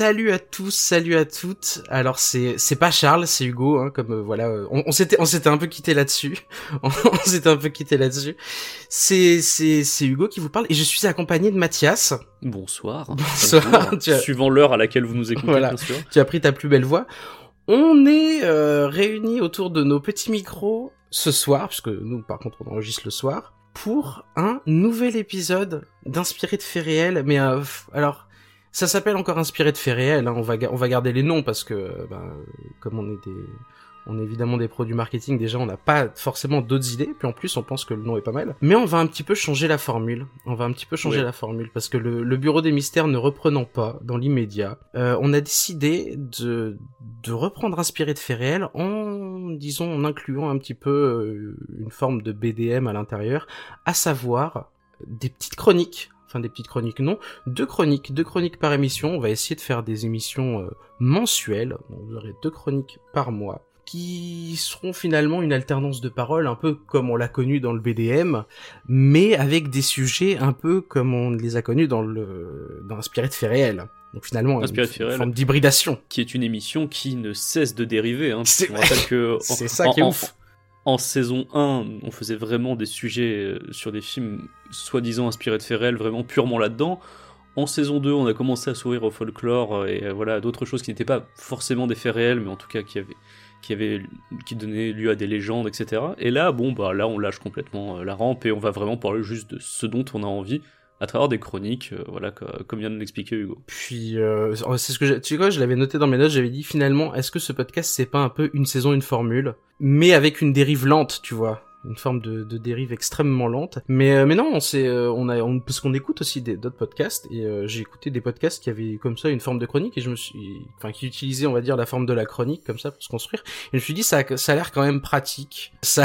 Salut à tous, salut à toutes. Alors c'est c'est pas Charles, c'est Hugo. Hein, comme euh, voilà, euh, on, on s'était on s'était un peu quitté là-dessus. on, on s'était un peu quitté là-dessus. C'est c'est c'est Hugo qui vous parle et je suis accompagné de Mathias. Bonsoir. Bonsoir. Bonjour. Tu as- Suivant l'heure à laquelle vous nous écoutez, Voilà. bien sûr. Tu as pris ta plus belle voix. On est euh, réunis autour de nos petits micros ce soir, puisque nous par contre on enregistre le soir, pour un nouvel épisode d'Inspiré de faits réels. Mais alors, ça s'appelle encore Inspiré de faits réels. hein, on va on va garder les noms parce que ben, comme on est des on est évidemment des produits marketing, déjà on n'a pas forcément d'autres idées, puis en plus on pense que le nom est pas mal. Mais on va un petit peu changer la formule. On va un petit peu changer la formule parce que le, le bureau des mystères ne reprenant pas dans l'immédiat, euh, on a décidé de, de reprendre inspiré de faits réels en, disons, en incluant un petit peu euh, une forme de BDM à l'intérieur, à savoir des petites chroniques. Enfin, des petites chroniques, non. Deux chroniques, deux chroniques par émission. On va essayer de faire des émissions euh, mensuelles. Donc, vous aurez deux chroniques par mois qui seront finalement une alternance de paroles, un peu comme on l'a connu dans le BDM, mais avec des sujets un peu comme on les a connus dans le dans Inspiré de faits réels. Donc finalement, Inspiré une, réels. forme d'hybridation. Qui est une émission qui ne cesse de dériver. Hein, C'est on rappelle que en- C'est ça qui est en- ouf. En saison 1, on faisait vraiment des sujets euh, sur des films soi-disant inspirés de faits réels, vraiment purement là-dedans. En saison 2, on a commencé à s'ouvrir au folklore euh, et euh, voilà d'autres choses qui n'étaient pas forcément des faits réels, mais en tout cas qui avaient qui avaient qui donnaient lieu à des légendes, etc. Et là, bon bah là, on lâche complètement la rampe et on va vraiment parler juste de ce dont on a envie à travers des chroniques, euh, voilà co- comme vient de l'expliquer Hugo. Puis euh, c'est ce que tu sais quoi, je l'avais noté dans mes notes, j'avais dit finalement, est-ce que ce podcast c'est pas un peu une saison une formule, mais avec une dérive lente, tu vois, une forme de, de dérive extrêmement lente. Mais euh, mais non, c'est euh, on a on, parce qu'on écoute aussi d'autres podcasts et euh, j'ai écouté des podcasts qui avaient comme ça une forme de chronique et je me suis enfin qui utilisaient on va dire la forme de la chronique comme ça pour se construire et je me suis dit ça ça a l'air quand même pratique. Ça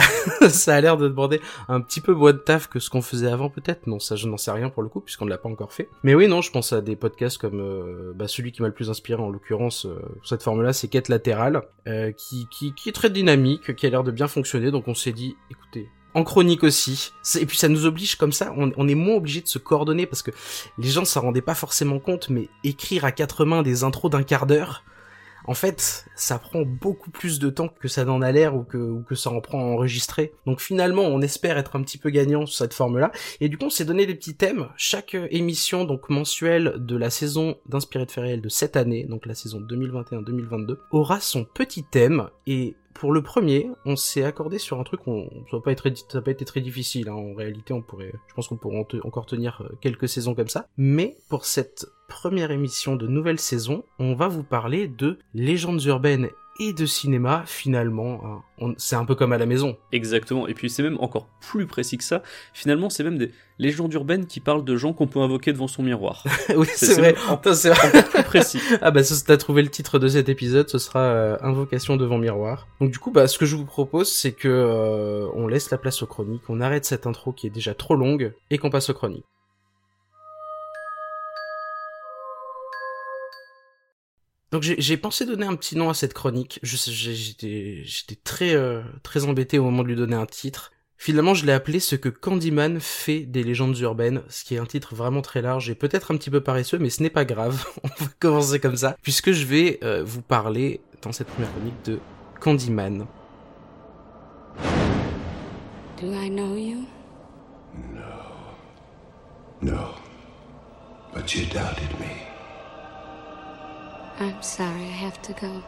ça a l'air de demander un petit peu moins de taf que ce qu'on faisait avant peut-être. Non, ça je n'en sais rien pour le coup puisqu'on ne l'a pas encore fait. Mais oui, non, je pense à des podcasts comme euh, bah, celui qui m'a le plus inspiré en l'occurrence euh, pour cette forme-là, c'est Quête latérale, euh, qui, qui qui est très dynamique, qui a l'air de bien fonctionner. Donc on s'est dit, écoutez. En chronique aussi. Et puis ça nous oblige comme ça, on, est moins obligé de se coordonner parce que les gens s'en rendaient pas forcément compte, mais écrire à quatre mains des intros d'un quart d'heure, en fait, ça prend beaucoup plus de temps que ça n'en a l'air ou que, ça en prend à enregistrer. Donc finalement, on espère être un petit peu gagnant sur cette forme-là. Et du coup, on s'est donné des petits thèmes. Chaque euh, émission, donc mensuelle de la saison d'Inspiré de réels de cette année, donc la saison 2021-2022, aura son petit thème. Et pour le premier, on s'est accordé sur un truc, on, ça n'a pas, été- très difficile. hein. En réalité, on pourrait, je pense qu'on pourrait encore tenir euh, quelques saisons comme ça. Mais pour cette première émission de nouvelle saison, on va vous parler de légendes urbaines et de cinéma. Finalement, hein. C'est un peu comme à la maison. Exactement, et puis c'est même encore plus précis que ça. Finalement, c'est même des légendes urbaines qui parlent de gens qu'on peut invoquer devant son miroir. oui, C'est- vrai. c'est vrai. Encore plus précis. Ah bah ça, t'as trouvé le titre de cet épisode, ce sera euh, Invocation devant miroir. Donc du coup, bah ce que je vous propose, c'est que euh, on laisse la place aux chroniques, on arrête cette intro qui est déjà trop longue et qu'on passe aux chroniques. Donc j'ai pensé donner un petit nom à cette chronique. J'étais très euh, très embêté au moment de lui donner un titre. Finalement, je l'ai appelé ce que Candyman fait des légendes urbaines, ce qui est un titre vraiment très large et peut-être un petit peu paresseux, mais ce n'est pas grave. On va commencer comme ça, puisque je vais euh, vous parler dans cette première chronique de Candyman. Do I know you? No. But you doubted me. I'm sorry, I have to go.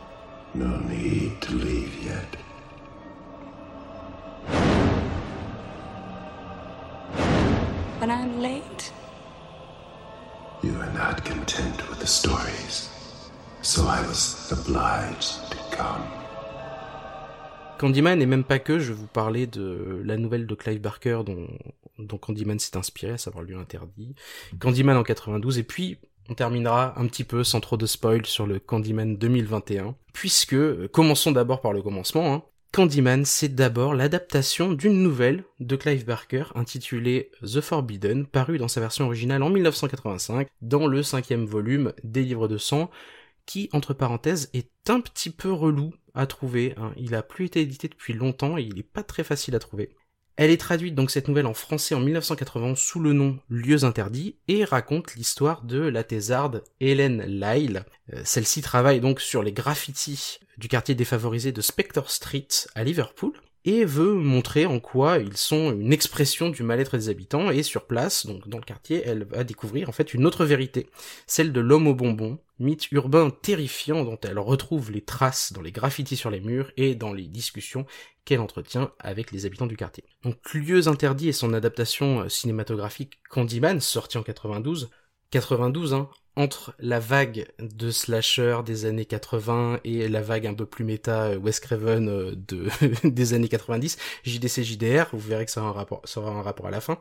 No need to leave yet. But I'm late? You are not content with the stories. So I was obliged to come. Candyman et même pas que, je vais vous parler de la nouvelle de Clive Barker dont, dont Candyman s'est inspiré, à savoir lui interdit. Candyman en 92, et puis on terminera un petit peu sans trop de spoil sur le Candyman 2021, puisque, euh, commençons d'abord par le commencement, hein. Candyman, c'est d'abord l'adaptation d'une nouvelle de Clive Barker intitulée The Forbidden, parue dans sa version originale en 1985, dans le cinquième volume des livres de sang, qui, entre parenthèses, est un petit peu relou à trouver. hein. Il a plus été édité depuis longtemps et il est pas très facile à trouver. Elle est traduite donc cette nouvelle en français en 1991 sous le nom Lieux interdits et raconte l'histoire de la thésarde Hélène Lyle. Euh, Celle-ci travaille donc sur les graffitis du quartier défavorisé de Spector Street à Liverpool et veut montrer en quoi ils sont une expression du mal-être des habitants et sur place, donc dans le quartier, elle va découvrir en fait une autre vérité, celle de l'homme au bonbon, mythe urbain terrifiant dont elle retrouve les traces dans les graffitis sur les murs et dans les discussions qu'elle entretient avec les habitants du quartier. Donc Lieux interdits et son adaptation cinématographique Candyman, sorti en 92, 92 hein, entre la vague de slasher des années 80 et la vague un peu plus méta euh, Wes Craven euh, de des années 90, JDC JDR, vous verrez que ça aura un rapport, ça aura un rapport à la fin,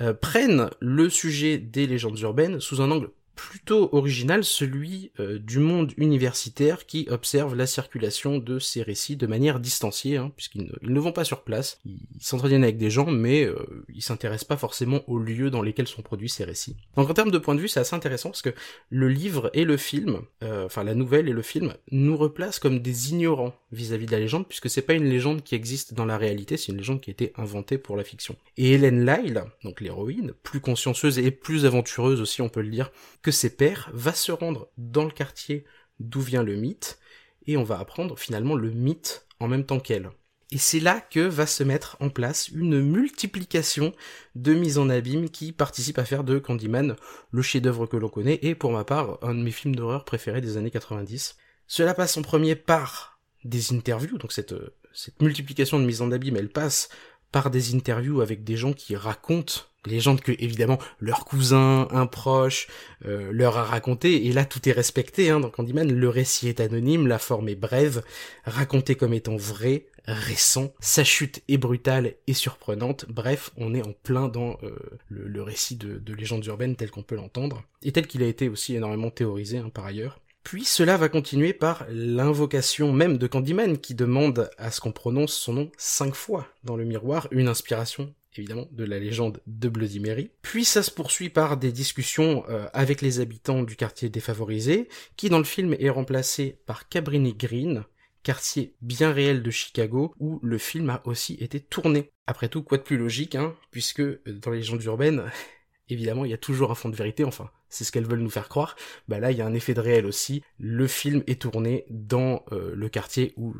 euh, prennent le sujet des légendes urbaines sous un angle plutôt original, celui euh, du monde universitaire qui observe la circulation de ces récits de manière distanciée, hein, puisqu'ils ne, vont pas sur place, ils ils s'entretiennent avec des gens, mais euh, ils s'intéressent pas forcément aux lieux dans lesquels sont produits ces récits. Donc en termes de point de vue, c'est assez intéressant parce que le livre et le film, euh, enfin la nouvelle et le film, nous replacent comme des ignorants vis-à-vis de la légende, puisque c'est pas une légende qui existe dans la réalité, c'est une légende qui a été inventée pour la fiction. Et Hélène Lyle, donc l'héroïne, plus consciencieuse et plus aventureuse aussi, on peut le dire, que ses pairs, va se rendre dans le quartier d'où vient le mythe, et on va apprendre finalement le mythe en même temps qu'elle. Et c'est là que va se mettre en place une multiplication de mises en abîme qui participent à faire de Candyman le chef-d'œuvre que l'on connaît et pour ma part un de mes films d'horreur préférés des années 90. Cela passe en premier par des interviews, donc cette, euh, cette multiplication de mises en abîme, elle passe par des interviews avec des gens qui racontent légendes que évidemment leur cousin, un proche euh, leur a raconté. Et là tout est respecté hein, dans Candyman, le récit est anonyme, la forme est brève, raconté comme étant vrai, récent, sa chute est brutale et surprenante, bref, on est en plein dans euh, le, récit de, de légendes urbaines tel qu'on peut l'entendre, et tel qu'il a été aussi énormément théorisé hein, par ailleurs. Puis cela va continuer par l'invocation même de Candyman qui demande à ce qu'on prononce son nom cinq fois dans le miroir, une inspiration évidemment de la légende de Bloody Mary. Puis ça se poursuit par des discussions euh, avec les habitants du quartier défavorisé, qui dans le film est remplacé par Cabrini Green, quartier bien réel de Chicago, où le film a aussi été tourné. Après tout, quoi de plus logique, hein, puisque euh, dans les légendes urbaines, évidemment, il y a toujours un fond de vérité, enfin, c'est ce qu'elles veulent nous faire croire. Bah là, il y a un effet de réel aussi. Le film est tourné dans euh, le quartier où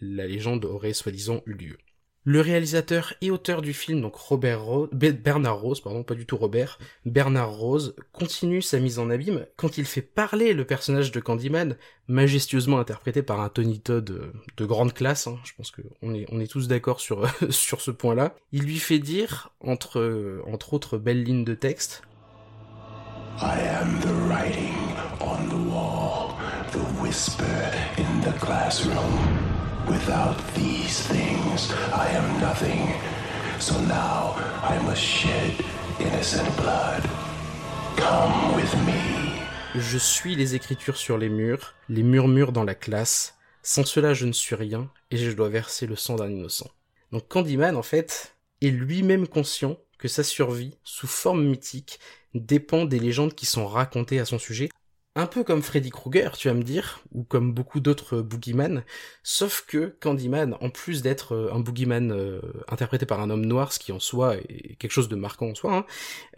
la légende aurait soi-disant eu lieu. Le réalisateur et auteur du film, donc Robert Bernard Rose, pardon, pas du tout Robert, Bernard Rose, continue sa mise en abîme quand il fait parler le personnage de Candyman, majestueusement interprété par un Tony Todd euh, de grande classe, hein, je pense qu'on est, on est tous d'accord sur, sur ce point-là. Il lui fait dire, entre, euh, entre autres belles lignes de texte, I am the writing on the wall, the whisper in the classroom. Without these things, I am nothing. So now I must shed innocent blood. Come with me. Je suis les écritures sur les murs, les murmures dans la classe. Sans cela, je ne suis rien, et je dois verser le sang d'un innocent. Donc Candyman, en fait, est lui-même conscient que sa survie, sous forme mythique, dépend des légendes qui sont racontées à son sujet. Un peu comme Freddy Krueger, tu vas me dire, ou comme beaucoup d'autres boogeyman, sauf que Candyman, en plus d'être euh, un boogeyman euh, interprété par un homme noir, ce qui en soi est quelque chose de marquant en soi, hein,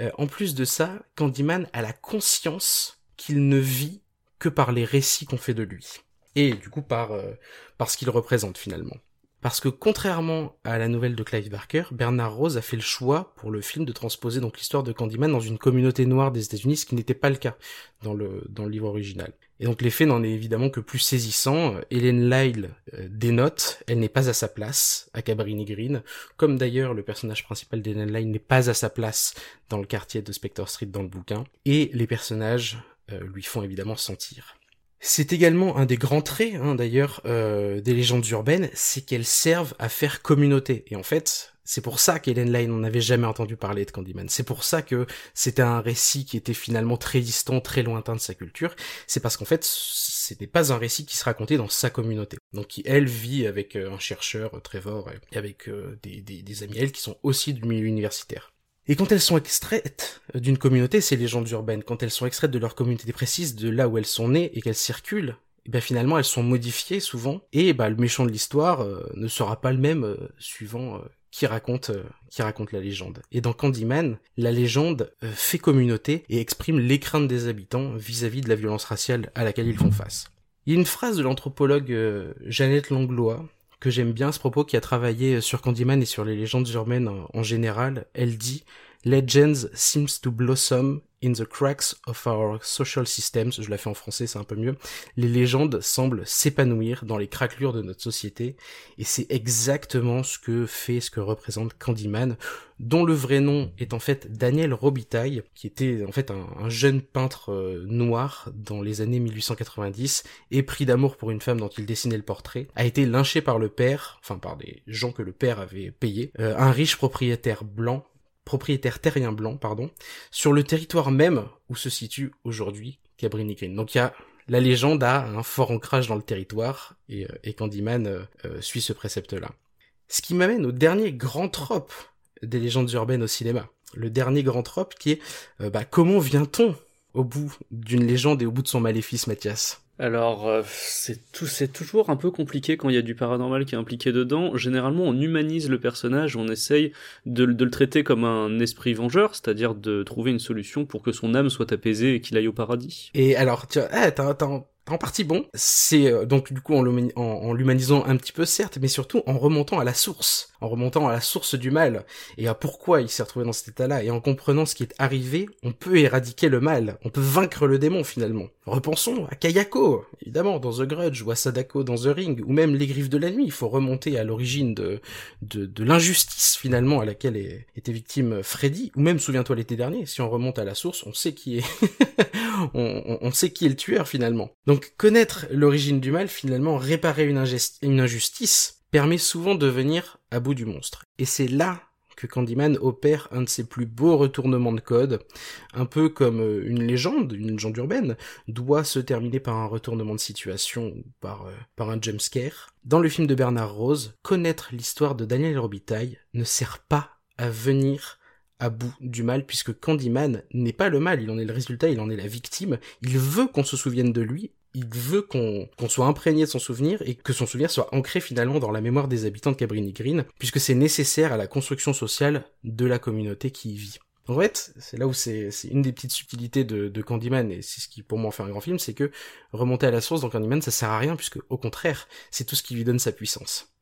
euh, en plus de ça, Candyman a la conscience qu'il ne vit que par les récits qu'on fait de lui. Et du coup par, euh, par ce qu'il représente finalement. Parce que contrairement à la nouvelle de Clive Barker, Bernard Rose a fait le choix pour le film de transposer donc l'histoire de Candyman dans une communauté noire des États-Unis, ce qui n'était pas le cas dans le, livre original. Et donc l'effet n'en est évidemment que plus saisissant. Hélène Lyle euh, dénote, elle n'est pas à sa place à Cabrini Green, comme d'ailleurs le personnage principal d'Hélène Lyle n'est pas à sa place dans le quartier de Spector Street dans le bouquin. Et les personnages euh, lui font évidemment sentir. C'est également un des grands traits, hein, d'ailleurs, euh, des légendes urbaines, c'est qu'elles servent à faire communauté. Et en fait, C'est pour ça qu'Helen Lane n'en avait jamais entendu parler de Candyman. C'est pour ça que c'était un récit qui était finalement très distant, très lointain de sa culture. C'est parce qu'en fait, c'était pas un récit qui se racontait dans sa communauté. Donc qui, elle, vit avec euh, un chercheur, euh, Trevor, et avec des, des, des amis, elle, qui sont aussi du milieu universitaire. Et quand elles sont extraites d'une communauté, ces légendes urbaines, quand elles sont extraites de leur communauté précise, de là où elles sont nées et qu'elles circulent, et bien finalement elles sont modifiées souvent, et bah, le méchant de l'histoire ne sera pas le même suivant qui raconte euh, qui raconte la légende. Et dans Candyman, la légende euh, fait communauté et exprime les craintes des habitants vis-à-vis de la violence raciale à laquelle ils font face. Il y a une phrase de l'anthropologue euh, Jeannette Langlois que j'aime bien ce propos qui a travaillé sur Candyman et sur les légendes urbaines en général. Elle dit Legends seems to blossom in the cracks of our social systems. Je la fais en français, c'est un peu mieux. Les légendes semblent s'épanouir dans les craquelures de notre société. Et c'est exactement ce que fait, ce que représente Candyman, dont le vrai nom est en fait Daniel Robitaille, qui était en fait un, jeune peintre euh, noir dans les années 1890, et pris d'amour pour une femme dont il dessinait le portrait, a été lynché par le père, enfin par des gens que le père avait payés, euh, un riche propriétaire blanc propriétaire terrien blanc, pardon, sur le territoire même où se situe aujourd'hui Cabrini Green. Donc il y a la légende a un fort ancrage dans le territoire et, euh, Candyman euh, euh, suit ce précepte-là. Ce qui m'amène au dernier grand trope des légendes urbaines au cinéma. Le dernier grand trope qui est bah, comment vient-on au bout d'une légende et au bout de son maléfice, Mathias? Alors, euh, c'est tout, c'est toujours un peu compliqué quand il y a du paranormal qui est impliqué dedans. Généralement, on humanise le personnage, on essaye de, le traiter comme un esprit vengeur, c'est-à-dire de trouver une solution pour que son âme soit apaisée et qu'il aille au paradis. Et alors, tu vois, eh, en partie bon. C'est euh, donc du coup en, l'humanisant un petit peu certes, mais surtout en remontant à la source, en remontant à la source du mal et à pourquoi il s'est retrouvé dans cet état-là. Et en comprenant ce qui est arrivé, on peut éradiquer le mal, on peut vaincre le démon finalement. Repensons à Kayako, évidemment, dans The Grudge, ou à Sadako dans The Ring, ou même Les Griffes de la Nuit. Il faut remonter à l'origine de, de, de l'injustice finalement à laquelle était victime Freddy, ou même souviens-toi l'été dernier. Si on remonte à la source, on sait qui est, on, sait qui est le tueur finalement. Connaître l'origine du mal, finalement, réparer une, une injustice, permet souvent de venir à bout du monstre. Et c'est là que Candyman opère un de ses plus beaux retournements de code, un peu comme euh, une légende, une légende urbaine, doit se terminer par un retournement de situation ou par, euh, par un jumpscare. Dans le film de Bernard Rose, connaître l'histoire de Daniel Robitaille ne sert pas à venir à bout du mal, puisque Candyman n'est pas le mal, il en est le résultat, il en est la victime, il veut qu'on se souvienne de lui, il veut qu'on soit imprégné de son souvenir et que son souvenir soit ancré finalement dans la mémoire des habitants de Cabrini Green, puisque c'est nécessaire à la construction sociale de la communauté qui y vit. En fait, c'est là où c'est une des petites subtilités de, de Candyman, et c'est ce qui pour moi fait un grand film, c'est que remonter à la source dans Candyman, ça sert à rien, puisque au contraire, c'est tout ce qui lui donne sa puissance.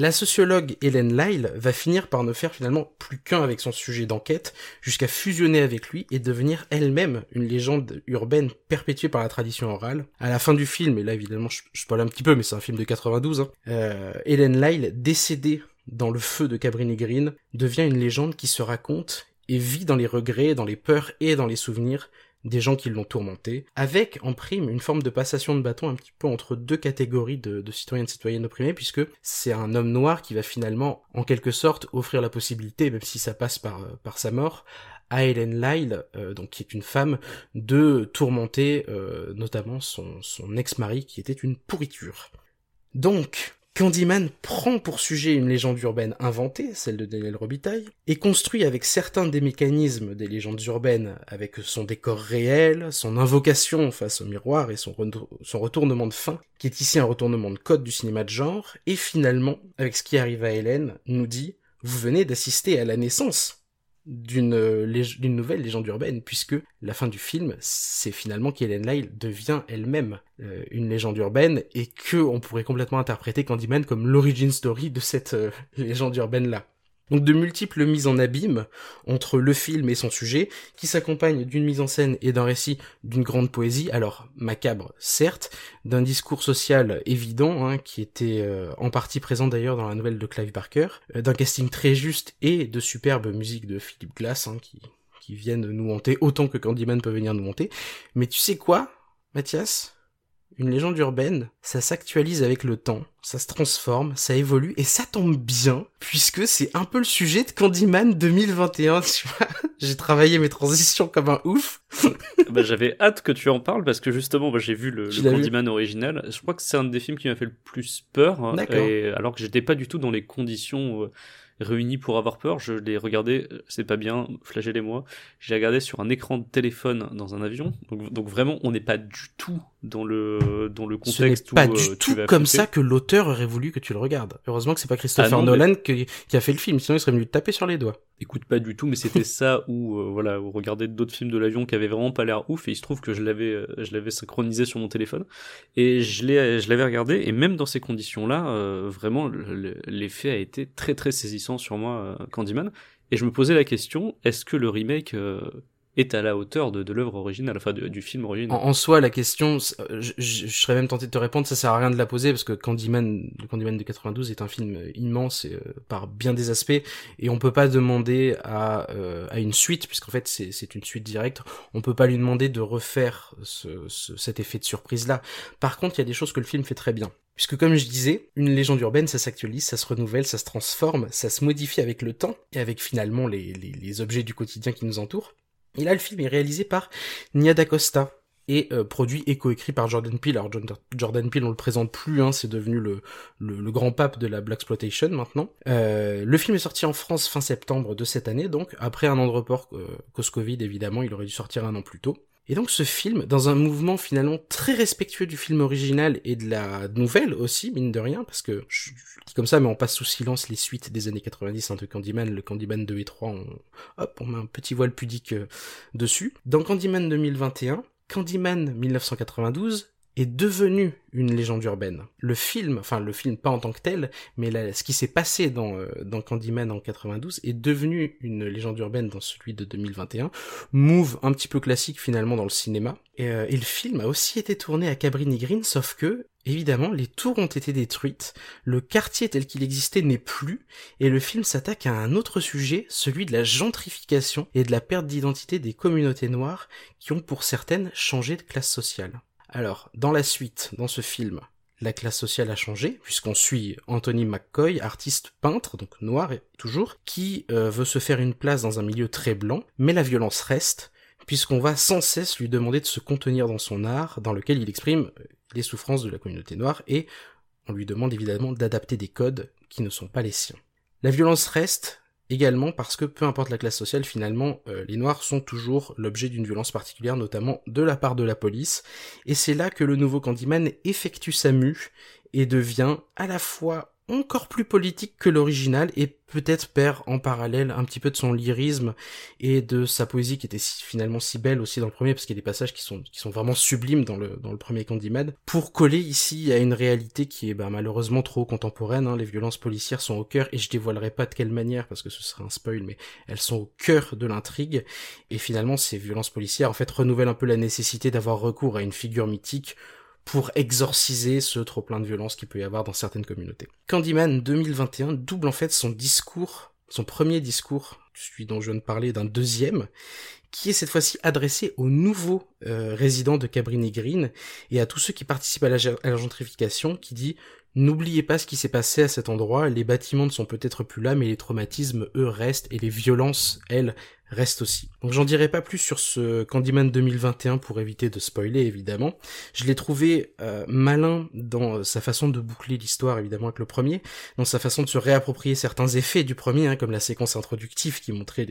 La sociologue Hélène Lyle va finir par ne faire finalement plus qu'un avec son sujet d'enquête, jusqu'à fusionner avec lui et devenir elle-même une légende urbaine perpétuée par la tradition orale. À la fin du film, et là évidemment je, parle un petit peu, mais c'est un film de 92, hein, euh, Hélène Lyle, décédée dans le feu de Cabrini Green, devient une légende qui se raconte et vit dans les regrets, dans les peurs et dans les souvenirs des gens qui l'ont tourmenté, avec en prime une forme de passation de bâton un petit peu entre deux catégories de, de citoyennes opprimés, puisque c'est un homme noir qui va finalement, en quelque sorte, offrir la possibilité, même si ça passe par, euh, sa mort, à Helen Lyle, euh, donc qui est une femme, de tourmenter euh, notamment son, son ex-mari qui était une pourriture. Donc, Candyman prend pour sujet une légende urbaine inventée, celle de Daniel Robitaille, et construit avec certains des mécanismes des légendes urbaines, avec son décor réel, son invocation face au miroir et son, son retournement de fin, qui est ici un retournement de code du cinéma de genre, et finalement, avec ce qui arrive à Hélène, nous dit, vous venez d'assister à la naissance d'une d'une nouvelle légende urbaine puisque la fin du film c'est finalement qu'Hélène Lyle devient elle-même euh, une légende urbaine et que on pourrait complètement interpréter Candyman comme l'origin story de cette euh, légende urbaine là. Donc de multiples mises en abîme entre le film et son sujet, qui s'accompagnent d'une mise en scène et d'un récit d'une grande poésie, alors macabre certes, d'un discours social évident, hein, qui était euh, en partie présent d'ailleurs dans la nouvelle de Clive Barker, euh, d'un casting très juste et de superbes musiques de Philip Glass, hein, qui, qui viennent nous hanter autant que Candyman peut venir nous hanter. Mais tu sais quoi, Mathias? Une légende urbaine, ça s'actualise avec le temps, ça se transforme, ça évolue, et ça tombe bien, puisque c'est un peu le sujet de Candyman 2021, tu vois. J'ai travaillé mes transitions comme un ouf. bah, J'avais hâte que tu en parles parce que justement, bah, j'ai vu le, vu Candyman original. Je crois que c'est un des films qui m'a fait le plus peur. hein, D'accord. et alors que j'étais pas du tout dans les conditions euh, réunies pour avoir peur. Je l'ai regardé, c'est pas bien, flagellez-moi. J'ai regardé sur un écran de téléphone dans un avion. Donc, donc vraiment, on n'est pas du tout dans le dans le Ce n'est contexte pas où euh, du tout comme ça que l'auteur aurait voulu que tu le regardes. Heureusement que c'est pas Christopher Ah non, Nolan qui, qui a fait le film, sinon il serait venu te taper sur les doigts. Écoute, pas du tout, mais c'était ça où euh, voilà, où regarder d'autres films de l'avion qui avaient vraiment pas l'air ouf et il se trouve que je l'avais euh, je l'avais synchronisé sur mon téléphone et je l'ai je l'avais regardé et même dans ces conditions-là, euh, vraiment le- le- l'effet a été très très saisissant sur moi euh, Candyman et je me posais la question, est-ce que le remake euh, est à la hauteur de, de l'œuvre originale, enfin du film original En, soi, la question, euh, je, je- je serais même tenté de te répondre, ça sert à rien de la poser parce que Candyman, Candyman de 92 est un film euh, immense et, euh, par bien des aspects et on peut pas demander à, euh, à une suite puisqu'en fait c'est c'est une suite directe. On peut pas lui demander de refaire ce, ce- cet effet de surprise là. Par contre, il y a des choses que le film fait très bien. Puisque comme je disais, une légende urbaine, ça s'actualise, ça se renouvelle, ça se transforme, ça se modifie avec le temps et avec finalement les, les, les objets du quotidien qui nous entourent. Et là, le film est réalisé par Nia DaCosta et euh, produit et coécrit par Jordan Peele. Alors Jordan- Peele, on le présente plus, hein, c'est devenu le grand pape de la Black Exploitation maintenant. Euh, le film est sorti en France fin septembre de cette année, donc après un an de report euh, cause Covid, évidemment, il aurait dû sortir un an plus tôt. Et donc ce film, dans un mouvement finalement très respectueux du film original et de la nouvelle aussi, mine de rien, parce que je, dis comme ça, mais on passe sous silence les suites des années 90 hein, de Candyman, le Candyman 2 et 3, on, hop, on met un petit voile pudique euh, dessus. Dans Candyman 2021, Candyman 1992 est devenu une légende urbaine. Le film, enfin le film pas en tant que tel, mais ce qui s'est passé dans, euh, dans Candyman en 92 est devenu une légende urbaine dans celui de 2021. Move un petit peu classique finalement dans le cinéma. Et, euh, et le film a aussi été tourné à Cabrini Green, sauf que, évidemment, les tours ont été détruites, le quartier tel qu'il existait n'est plus, et le film s'attaque à un autre sujet, celui de la gentrification et de la perte d'identité des communautés noires qui ont pour certaines changé de classe sociale. Alors, dans la suite, dans ce film, la classe sociale a changé, puisqu'on suit Anthony McCoy, artiste peintre, donc noir et toujours, qui euh, veut se faire une place dans un milieu très blanc, mais la violence reste, puisqu'on va sans cesse lui demander de se contenir dans son art, dans lequel il exprime euh, les souffrances de la communauté noire, et on lui demande évidemment d'adapter des codes qui ne sont pas les siens. La violence reste également parce que peu importe la classe sociale, finalement, euh, les noirs sont toujours l'objet d'une violence particulière, notamment de la part de la police, et c'est là que le nouveau Candyman effectue sa mue et devient à la fois encore plus politique que l'original et peut-être perd en parallèle un petit peu de son lyrisme et de sa poésie qui était finalement si belle aussi dans le premier parce qu'il y a des passages qui sont qui sont vraiment sublimes dans le dans le premier Candyman pour coller ici à une réalité qui est bah, malheureusement trop contemporaine hein. les violences policières sont au cœur et je dévoilerai pas de quelle manière parce que ce serait un spoil mais elles sont au cœur de l'intrigue et finalement ces violences policières en fait renouvellent un peu la nécessité d'avoir recours à une figure mythique pour exorciser ce trop plein de violence qu'il peut y avoir dans certaines communautés. Candyman 2021 double en fait son discours, son premier discours, celui dont je viens de parler d'un deuxième, qui est cette fois-ci adressé aux nouveaux euh, résidents de Cabrini Green et à tous ceux qui participent à la, à la gentrification, qui dit N'oubliez pas ce qui s'est passé à cet endroit, les bâtiments ne sont peut-être plus là, mais les traumatismes, eux, restent, et les violences, elles, restent aussi. Donc j'en dirai pas plus sur ce Candyman 2021 pour éviter de spoiler, évidemment. Je l'ai trouvé euh, malin dans sa façon de boucler l'histoire, évidemment, avec le premier, dans sa façon de se réapproprier certains effets du premier, hein, comme la séquence introductive qui montrait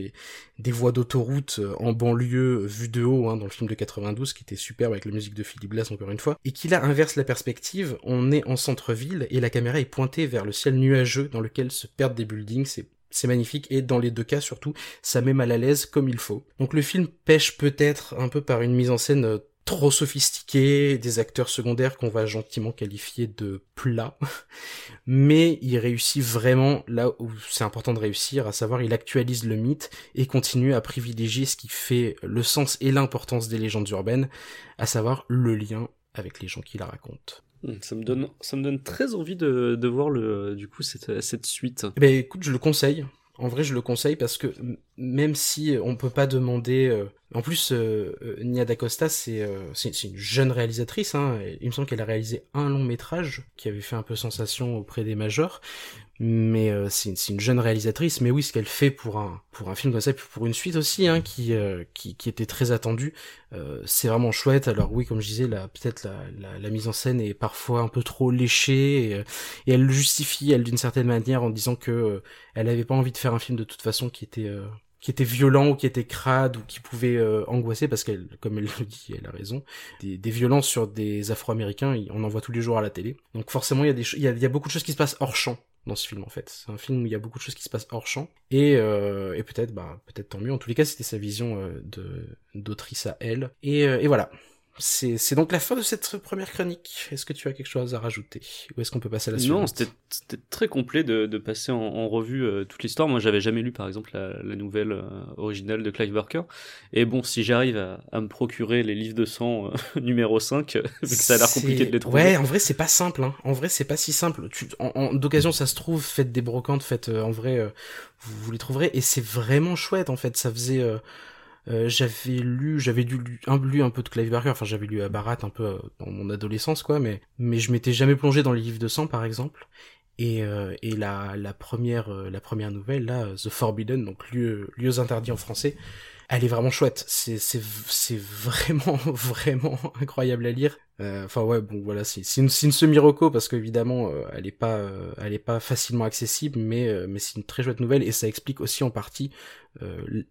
des voies d'autoroute euh, en banlieue euh, vues de haut, hein, dans le film de 92, qui était superbe avec la musique de Philippe Glass, encore une fois, et qui là inverse la perspective, on est en centre-ville, et la caméra est pointée vers le ciel nuageux dans lequel se perdent des buildings, c'est c'est magnifique et dans les deux cas surtout ça met mal à l'aise comme il faut. Donc le film pêche peut-être un peu par une mise en scène euh, trop sophistiquée, des acteurs secondaires qu'on va gentiment qualifier de plats, mais il réussit vraiment là où c'est important de réussir, à savoir il actualise le mythe et continue à privilégier ce qui fait le sens et l'importance des légendes urbaines, à savoir le lien avec les gens qui la racontent. Hmm, Ça me donne, ça me donne très envie de, de voir le, du coup cette, cette suite. Eh ben écoute, je le conseille. En vrai, je le conseille parce que même si on peut pas demander. euh, En plus, euh, euh, Nia D'Acosta, c'est euh, une jeune réalisatrice. Hein. Il me semble qu'elle a réalisé un long métrage qui avait fait un peu sensation auprès des majors. Mais euh, c'est une, jeune réalisatrice. Mais oui, ce qu'elle fait pour un pour un film comme ça, puis pour une suite aussi, hein, qui euh, qui qui était très attendue, c'est vraiment chouette. Alors oui, comme je disais, peut-être la, la mise en scène est parfois un peu trop léchée et, elle le justifie elle d'une certaine manière en disant que elle avait pas envie de faire un film de toute façon qui était qui était violent ou qui était crade ou qui pouvait euh, angoisser parce qu'elle comme elle le dit elle a raison des, des violences sur des afro-américains on en voit tous les jours à la télé. Donc forcément il y a des il y a, y a beaucoup de choses qui se passent hors champ dans ce film en fait. C'est un film où il y a beaucoup de choses qui se passent hors champ. Et euh, et peut-être bah peut-être tant mieux. En tous les cas c'était sa vision euh, de d'autrice à elle. Et euh, et voilà c'est c'est donc la fin de cette première chronique est-ce que tu as quelque chose à rajouter? Ou est-ce qu'on peut passer à la Non, suivante? c'était c'était très complet de, de passer en, en revue euh, toute l'histoire. Moi, j'avais jamais lu, par exemple, la, la nouvelle euh, originale de Clive Barker. Et bon, si j'arrive à, à me procurer les livres de sang euh, numéro 5, vu que ça a l'air compliqué de les trouver. Ouais, en vrai, c'est pas simple. Hein. En vrai, c'est pas si simple. Tu, en, en- d'occasion, ça se trouve, faites des brocantes, faites euh, en vrai, euh, vous, vous les trouverez. Et c'est vraiment chouette, en fait. Ça faisait. Euh, j'avais lu, j'avais lu, lu un, un peu de Clive Barker. Enfin, j'avais lu à un peu euh, dans mon adolescence, quoi. Mais, mais je m'étais jamais plongé dans les livres de sang, par exemple. Et, euh, et la, la première, euh, la première nouvelle, là, The Forbidden, donc lieu, lieux interdits en français, elle est vraiment chouette. C'est, c'est, c'est vraiment, vraiment incroyable à lire. Euh, Enfin ouais, bon voilà, c'est, une, semi-reco parce qu'évidemment, euh, elle est pas, euh, elle est pas facilement accessible, mais, mais c'est une très chouette nouvelle et ça explique aussi en partie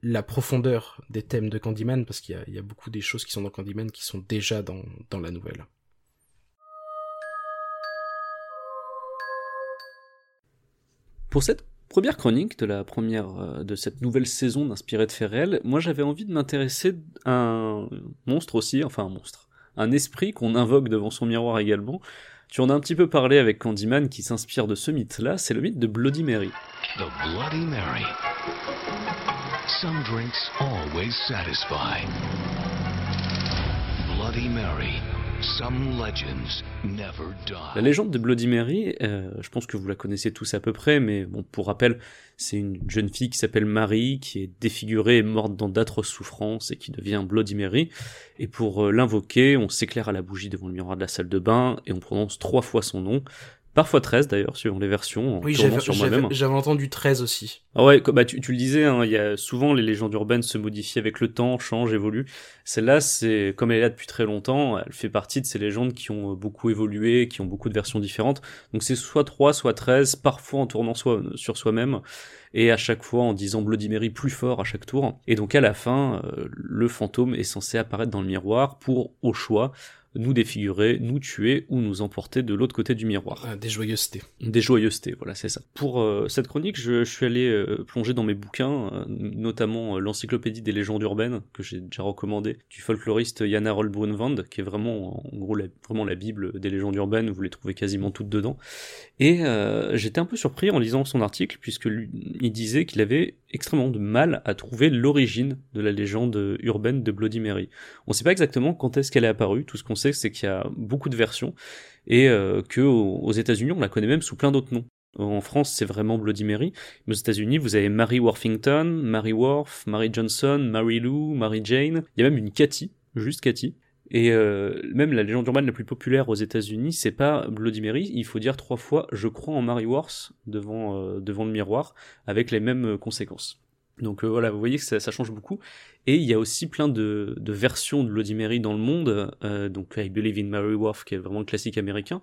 la profondeur des thèmes de Candyman parce qu'il y a, beaucoup des choses qui sont dans Candyman qui sont déjà dans, dans la nouvelle. Pour cette première chronique de la première de cette nouvelle saison d'Inspiré de faits moi j'avais envie de m'intéresser à un monstre aussi, enfin un monstre, un esprit qu'on invoque devant son miroir également. Tu en as un petit peu parlé avec Candyman qui s'inspire de ce mythe-là, c'est le mythe de Bloody Mary. The Bloody Mary. Some drinks always satisfy. Bloody Mary. La légende de Bloody Mary, euh, je pense que vous la connaissez tous à peu près, mais bon, pour rappel, c'est une jeune fille qui s'appelle Marie, qui est défigurée et morte dans d'atroces souffrances et qui devient Bloody Mary. Et pour euh, l'invoquer, on s'éclaire à la bougie devant le miroir de la salle de bain et on prononce trois fois son nom. Parfois 13 d'ailleurs, suivant les versions, en Oui, j'avais, sur j'avais, moi-même. j'avais entendu 13 aussi. Ah ouais, bah tu, tu le disais, hein, il y a souvent les légendes urbaines se modifient avec le temps, changent, évoluent. Celle-là, c'est comme elle est là depuis très longtemps, elle fait partie de ces légendes qui ont euh, beaucoup évolué, qui ont beaucoup de versions différentes. Donc c'est soit 3, soit 13, parfois en tournant soi, sur soi-même, et à chaque fois en disant Bloody Mary plus fort à chaque tour. Et donc à la fin, euh, le fantôme est censé apparaître dans le miroir pour, au choix, nous défigurer, nous tuer ou nous emporter de l'autre côté du miroir. Ah, des joyeusetés. Des joyeusetés, voilà, c'est ça. Pour euh, cette chronique, je, je suis allé euh, plonger dans mes bouquins, euh, notamment l'encyclopédie des légendes urbaines, que j'ai déjà recommandé, du folkloriste Jan Harold Brunvand, qui est vraiment, en gros, la, vraiment la bible des légendes urbaines, vous les trouvez quasiment toutes dedans. Et j'étais un peu surpris en lisant son article, puisque lui, il disait qu'il avait extrêmement de mal à trouver l'origine de la légende urbaine de Bloody Mary. On sait pas exactement quand est-ce qu'elle est apparue, tout ce qu'on sait c'est qu'il y a beaucoup de versions, et euh, que aux États-Unis on la connaît même sous plein d'autres noms. En France, c'est vraiment Bloody Mary. Mais aux États-Unis, vous avez Mary Worthington, Mary Worth, Mary Johnson, Mary Lou, Mary Jane. Il y a même une Cathy, juste Cathy. Et euh, même la légende urbaine la plus populaire aux États-Unis, c'est pas Bloody Mary. Il faut dire trois fois "Je crois en Mary Worth" devant euh, devant le miroir, avec les mêmes euh, conséquences. Donc euh, voilà, vous voyez que ça, ça change beaucoup. Et il y a aussi plein de, de versions de Bloody Mary dans le monde. Euh, donc I Believe in Mary Worth, qui est vraiment le classique américain.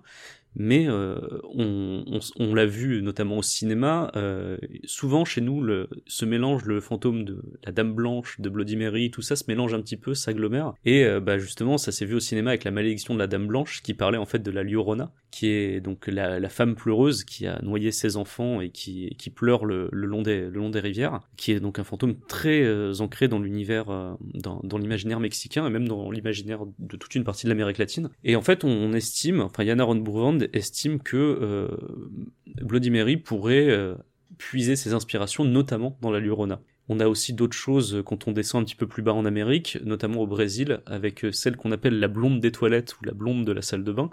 Mais euh, on, on, on l'a vu notamment au cinéma. euh, souvent chez nous, le, se mélange le fantôme de la Dame Blanche, de Bloody Mary, tout ça se mélange un petit peu, s'agglomère. Et euh, bah justement, ça s'est vu au cinéma avec la malédiction de la Dame Blanche, qui parlait en fait de la Llorona, qui est donc la, la femme pleureuse qui a noyé ses enfants et qui, qui pleure le, le long des, le long des rivières, qui est donc un fantôme très euh, ancré dans l'univers, euh, dans, dans l'imaginaire mexicain et même dans l'imaginaire de toute une partie de l'Amérique latine. Et en fait, on, on estime, enfin Yana Ron Estime que euh, Bloody Mary pourrait euh, puiser ses inspirations notamment dans la Llorona. On a aussi d'autres choses quand on descend un petit peu plus bas en Amérique, notamment au Brésil, avec euh, celle qu'on appelle la blonde des toilettes ou la blonde de la salle de bain.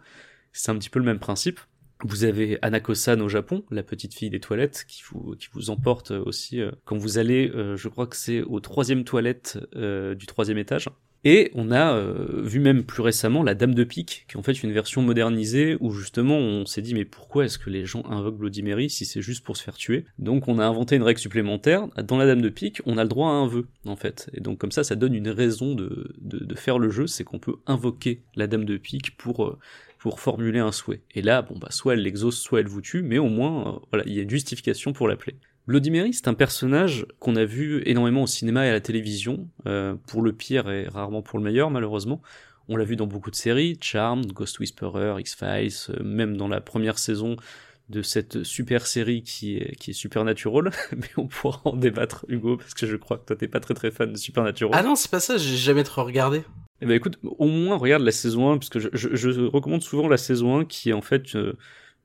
C'est un petit peu le même principe. Vous avez Anako-san au Japon, la petite fille des toilettes, qui vous, emporte aussi euh, quand vous allez, je crois que c'est au troisième toilette du troisième étage. Et on a euh, vu même plus récemment la Dame de Pique, qui est en fait une version modernisée où justement on s'est dit mais pourquoi est-ce que les gens invoquent Bloody Mary si c'est juste pour se faire tuer? Donc on a inventé une règle supplémentaire. Dans la Dame de Pique, on a le droit à un vœu en fait. Et donc comme ça, ça donne une raison de, de, faire le jeu, c'est qu'on peut invoquer la Dame de Pique pour euh, pour formuler un souhait. Et là, bon bah soit elle l'exauce, soit elle vous tue, mais au moins euh, voilà, il y a une justification pour l'appeler. Bloody Mary, c'est un personnage qu'on a vu énormément au cinéma et à la télévision, euh, pour le pire et rarement pour le meilleur, malheureusement. On l'a vu dans beaucoup de séries, Charmed, Ghost Whisperer, X-Files, euh, même dans la première saison de cette super série qui est, qui est Supernatural, mais on pourra en débattre, Hugo, parce que je crois que toi t'es pas très très fan de Supernatural. Ah non, c'est pas ça, j'ai jamais trop regardé. Eh ben écoute, au moins regarde la saison 1, puisque je, je, je recommande souvent la saison 1 qui est en fait euh,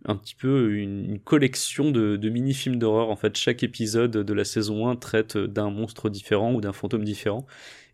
un petit peu une, collection de, de mini-films d'horreur. En fait, chaque épisode de la saison 1 traite d'un monstre différent ou d'un fantôme différent.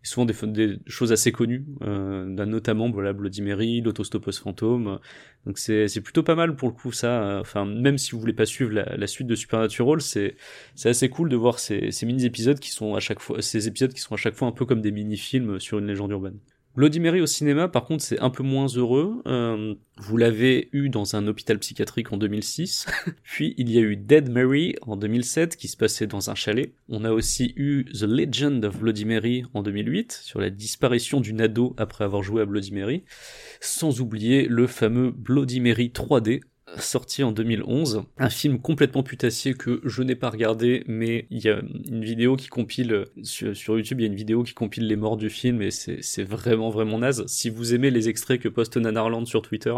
Et souvent des, des choses assez connues, euh, notamment voilà, Bloody Mary, l'Autostopos Fantôme. Donc c'est plutôt pas mal pour le coup ça. Enfin, même si vous voulez pas suivre la, la suite de Supernatural, c'est c'est assez cool de voir ces, ces mini-épisodes qui sont à chaque fois, ces épisodes qui sont à chaque fois un peu comme des mini-films sur une légende urbaine. Bloody Mary au cinéma, par contre, c'est un peu moins heureux. Euh, vous l'avez eu dans un hôpital psychiatrique en 2006. Puis il y a eu Dead Mary en 2007, qui se passait dans un chalet. On a aussi eu The Legend of Bloody Mary en 2008, sur la disparition d'une ado après avoir joué à Bloody Mary. Sans oublier le fameux Bloody Mary 3D, sorti en 2011, un film complètement putassier que je n'ai pas regardé, mais il y a une vidéo qui compile sur, YouTube, il y a une vidéo qui compile les morts du film et c'est vraiment vraiment naze. Si vous aimez les extraits que poste Nanarland sur Twitter,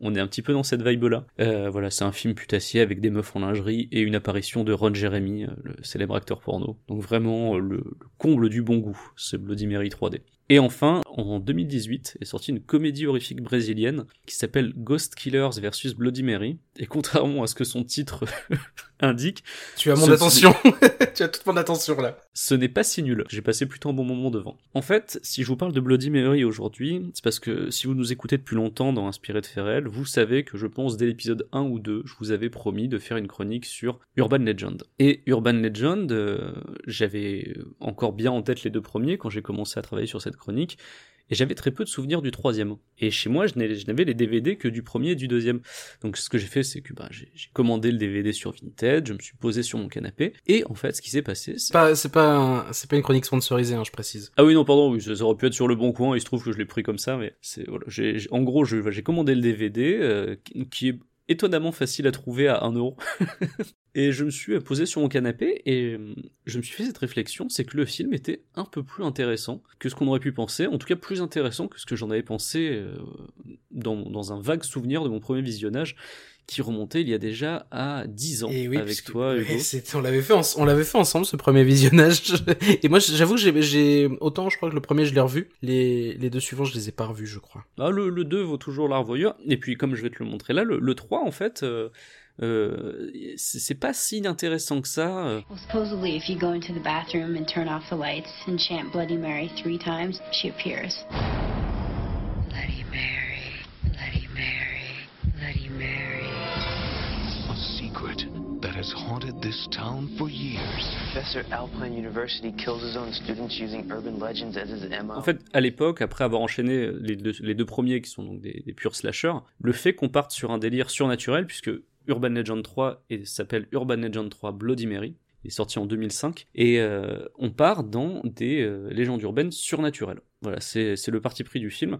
on est un petit peu dans cette vibe-là. Euh, voilà, c'est un film putassier avec des meufs en lingerie et une apparition de Ron Jeremy, le célèbre acteur porno. Donc vraiment le, le comble du bon goût, ce Bloody Mary 3D. Et enfin, en 2018 est sortie une comédie horrifique brésilienne qui s'appelle Ghost Killers vs Bloody Mary. Et contrairement à ce que son titre indique, tu as mon attention. tu as toute mon attention là. Ce n'est pas si nul. J'ai passé plutôt un bon moment devant. En fait, si je vous parle de Bloody Mary aujourd'hui, c'est parce que si vous nous écoutez depuis longtemps dans Inspiré de Ferrel, vous savez que je pense dès l'épisode 1 ou 2, je vous avais promis de faire une chronique sur Urban Legend. Et Urban Legend, euh, j'avais encore bien en tête les deux premiers quand j'ai commencé à travailler sur cette chronique, et j'avais très peu de souvenirs du troisième. Et chez moi, je n'avais les DVD que du premier et du deuxième. Donc ce que j'ai fait, c'est que bah, j'ai commandé le DVD sur Vinted, je me suis posé sur mon canapé, et en fait, ce qui s'est passé, c'est pas, c'est pas, c'est pas une chronique sponsorisée, hein, je précise. Ah oui, non, pardon, oui, ça, aurait pu être sur le bon coin. Il se trouve que je l'ai pris comme ça, mais c'est voilà. J'ai, en gros, j'ai commandé le DVD euh, qui est étonnamment facile à trouver à 1 euro. et je me suis posé sur mon canapé et je me suis fait cette réflexion, c'est que le film était un peu plus intéressant que ce qu'on aurait pu penser, en tout cas plus intéressant que ce que j'en avais pensé dans, dans un vague souvenir de mon premier visionnage qui remontait il y a déjà à 10 ans et oui, avec toi Hugo. on l'avait fait on l'avait fait ensemble ce premier visionnage. Et moi j'avoue que j'ai autant je crois que le premier je l'ai revu. Les, les deux suivants je les ai pas revus je crois. Ah, le, le 2 vaut toujours la revoyure et puis comme je vais te le montrer là le, le 3 en fait euh, euh, c'est pas si intéressant que ça. Well, supposedly, if you go into the bathroom and turn off the lights and chant Bloody Mary three times, she appears. Bloody Mary, Bloody Mary, Bloody Mary. A secret that has haunted this town for years. Professor Alpine University kills his own students using urban legends as his MO. En fait, à l'époque, après avoir enchaîné les deux, les deux premiers qui sont donc des, des purs slashers, le fait qu'on parte sur un délire surnaturel, puisque Urban Legend 3 et s'appelle Urban Legend 3 Bloody Mary. Il est sorti en 2005 et euh, on part dans des euh, légendes urbaines surnaturelles. Voilà, c'est le parti pris du film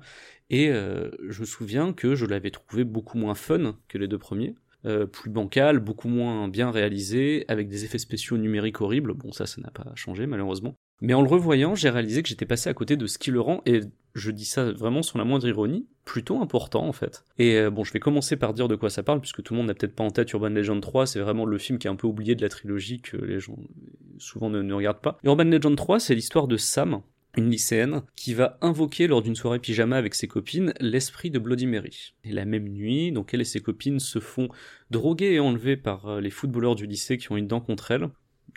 et euh, je me souviens que je l'avais trouvé beaucoup moins fun que les deux premiers. Plus bancal, beaucoup moins bien réalisé, avec des effets spéciaux numériques horribles. Bon, ça, ça n'a pas changé malheureusement. Mais en le revoyant, j'ai réalisé que j'étais passé à côté de ce qui le rend, et je dis ça vraiment sans la moindre ironie, plutôt important en fait. Et euh, bon, je vais commencer par dire de quoi ça parle, puisque tout le monde n'a peut-être pas en tête Urban Legend 3, c'est vraiment le film qui est un peu oublié de la trilogie que les gens souvent ne, regardent pas. Urban Legend 3, c'est l'histoire de Sam, une lycéenne, qui va invoquer lors d'une soirée pyjama avec ses copines l'esprit de Bloody Mary. Et la même nuit, donc elle et ses copines se font droguer et enlever par les footballeurs du lycée qui ont une dent contre elle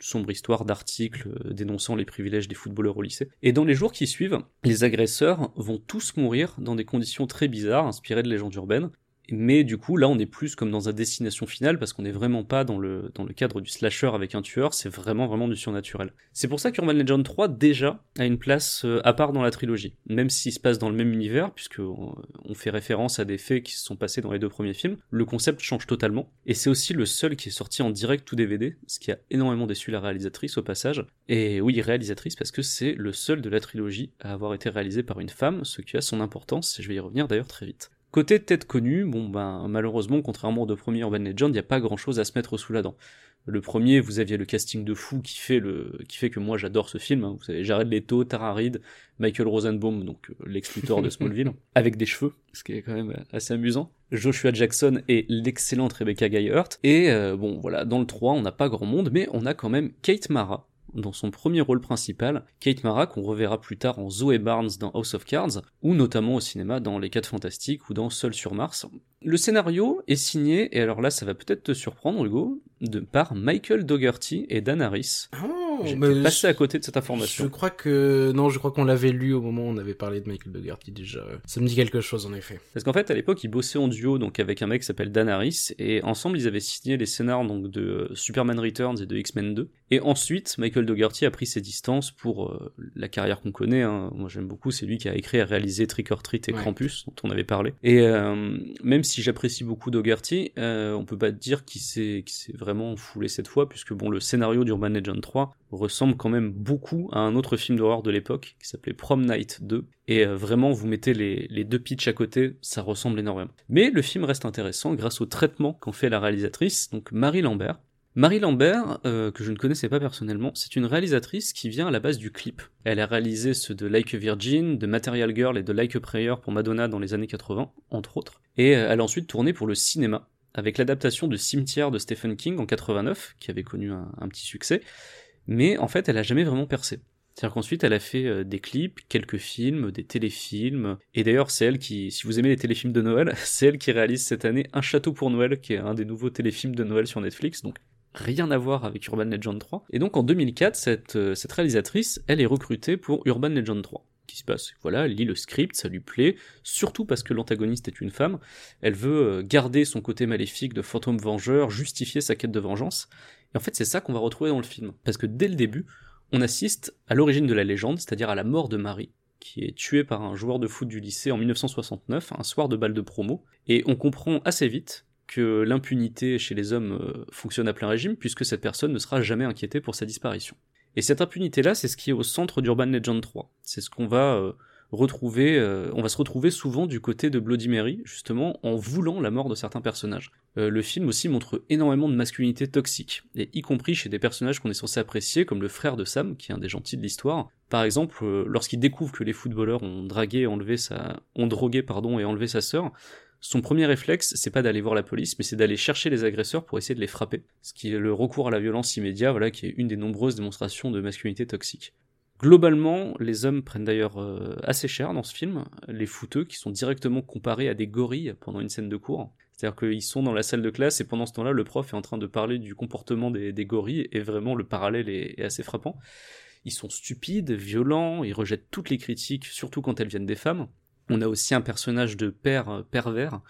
sombre histoire d'articles dénonçant les privilèges des footballeurs au lycée. Et dans les jours qui suivent, les agresseurs vont tous mourir dans des conditions très bizarres, inspirées de légendes urbaines. Mais du coup, là, on est plus comme dans un destination finale parce qu'on n'est vraiment pas dans le, cadre du slasher avec un tueur, c'est vraiment, vraiment du surnaturel. C'est pour ça qu'Urban Legend 3, déjà, a une place euh, à part dans la trilogie. Même s'il se passe dans le même univers, puisque on, on fait référence à des faits qui se sont passés dans les deux premiers films, le concept change totalement. Et c'est aussi le seul qui est sorti en direct ou DVD, ce qui a énormément déçu la réalisatrice au passage. Et oui, réalisatrice parce que c'est le seul de la trilogie à avoir été réalisé par une femme, ce qui a son importance, et je vais y revenir d'ailleurs très vite. Côté tête connue, bon ben malheureusement, contrairement aux deux premiers Urban Legend, il n'y a pas grand chose à se mettre sous la dent. Le premier, vous aviez le casting de fou qui fait le, qui fait que moi j'adore ce film. hein. Vous savez, Jared Leto, Tara Reid, Michael Rosenbaum, donc euh, l'ex Luthor de Smallville, avec des cheveux, ce qui est quand même assez amusant. Joshua Jackson et l'excellente Rebecca Gayhart. Et euh, bon, voilà, dans le 3, on n'a pas grand monde, mais on a quand même Kate Mara dans son premier rôle principal, Kate Mara qu'on reverra plus tard en Zoe Barnes dans House of Cards, ou notamment au cinéma dans Les 4 Fantastiques ou dans Seul sur Mars. Le scénario est signé, et alors là ça va peut-être te surprendre Hugo, de par Michael Dougherty et Dan Harris. J'étais mais passé à côté de cette Je information. crois que non, je crois qu'on l'avait lu au moment où on avait parlé de Michael Dougherty déjà. Ça me dit quelque chose en effet. Parce qu'en fait, à l'époque, ils bossaient en duo donc avec un mec qui s'appelle Dan Harris, et ensemble, ils avaient signé les scénars donc de euh, Superman Returns et de X-Men 2. Et ensuite, Michael Dougherty a pris ses distances pour euh, la carrière qu'on connaît. hein. Moi, j'aime beaucoup. C'est lui qui a écrit et réalisé Trick or Treat et Ouais. Krampus, dont on avait parlé. Et euh, même si j'apprécie beaucoup Dougherty, euh, on peut pas dire qu'il s'est qu'il s'est vraiment foulé cette fois, puisque bon, le scénario d'Urban Legend 3 ressemble quand même beaucoup à un autre film d'horreur de l'époque qui s'appelait Prom Night 2. Et euh, vraiment, vous mettez les, deux pitchs à côté, ça ressemble énormément. Mais le film reste intéressant grâce au traitement qu'en fait la réalisatrice, donc Marie Lambert. Marie Lambert, euh, que je ne connaissais pas personnellement, c'est une réalisatrice qui vient à la base du clip. Elle a réalisé ceux de Like a Virgin, de Material Girl et de Like a Prayer pour Madonna dans les années 80, entre autres. Et euh, elle a ensuite tourné pour le cinéma, avec l'adaptation de Cimetière de Stephen King en 89, qui avait connu un petit succès. Mais en fait, elle a jamais vraiment percé. C'est-à-dire qu'ensuite, elle a fait euh, des clips, quelques films, des téléfilms. Et d'ailleurs, c'est elle qui, si vous aimez les téléfilms de Noël, c'est elle qui réalise cette année Un château pour Noël, qui est un des nouveaux téléfilms de Noël sur Netflix. Donc, rien à voir avec Urban Legend 3. Et donc, en 2004, cette, euh, cette réalisatrice, elle est recrutée pour Urban Legend 3. Qui se passe Voilà, elle lit le script, ça lui plaît, surtout parce que l'antagoniste est une femme. Elle veut euh, garder son côté maléfique de fantôme vengeur, justifier sa quête de vengeance. Et en fait, c'est ça qu'on va retrouver dans le film. Parce que dès le début, on assiste à l'origine de la légende, c'est-à-dire à la mort de Marie, qui est tuée par un joueur de foot du lycée en 1969, un soir de balle de promo, et on comprend assez vite que l'impunité chez les hommes euh, fonctionne à plein régime, puisque cette personne ne sera jamais inquiétée pour sa disparition. Et cette impunité-là, c'est ce qui est au centre d'Urban Legend 3. C'est ce qu'on va euh, retrouver, euh, on va se retrouver souvent du côté de Bloody Mary, justement, en voulant la mort de certains personnages. Euh, le film aussi montre énormément de masculinité toxique, et y compris chez des personnages qu'on est censé apprécier, comme le frère de Sam, qui est un des gentils de l'histoire. Par exemple, euh, lorsqu'il découvre que les footballeurs ont dragué, et enlevé sa, ont drogué, pardon, et enlevé sa sœur, son premier réflexe, c'est pas d'aller voir la police, mais c'est d'aller chercher les agresseurs pour essayer de les frapper. Ce qui est le recours à la violence immédiat, voilà, qui est une des nombreuses démonstrations de masculinité toxique. Globalement, les hommes prennent d'ailleurs euh, assez cher dans ce film, les fouteux qui sont directement comparés à des gorilles pendant une scène de cours. C'est-à-dire qu'ils sont dans la salle de classe et pendant ce temps-là, le prof est en train de parler du comportement des, gorilles et vraiment le parallèle est, est assez frappant. Ils sont stupides, violents, ils rejettent toutes les critiques, surtout quand elles viennent des femmes. On a aussi un personnage de père euh, pervers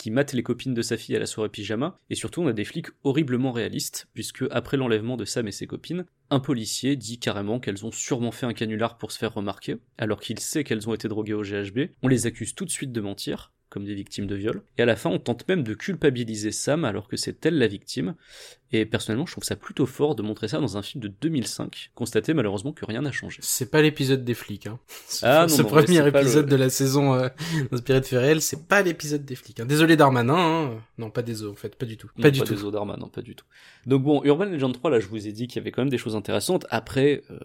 qui mate les copines de sa fille à la soirée pyjama, et surtout on a des flics horriblement réalistes, puisque après l'enlèvement de Sam et ses copines, un policier dit carrément qu'elles ont sûrement fait un canular pour se faire remarquer, alors qu'il sait qu'elles ont été droguées au GHB, on les accuse tout de suite de mentir, comme des victimes de viol, et à la fin on tente même de culpabiliser Sam alors que c'est elle la victime, et personnellement je trouve ça plutôt fort de montrer ça dans un film de 2005, constater malheureusement que rien n'a changé. C'est pas l'épisode des flics, hein. Ce, Ah, non, ce non, premier pas épisode le- de la saison euh, inspiré de c'est pas l'épisode des flics. Hein. Désolé Darmanin, hein. non pas désolé en fait, pas du tout, Non, pas du tout. des Odarma, non, pas du tout. Donc bon, Urban Legend 3, là, je vous ai dit qu'il y avait quand même des choses intéressantes. Après, euh,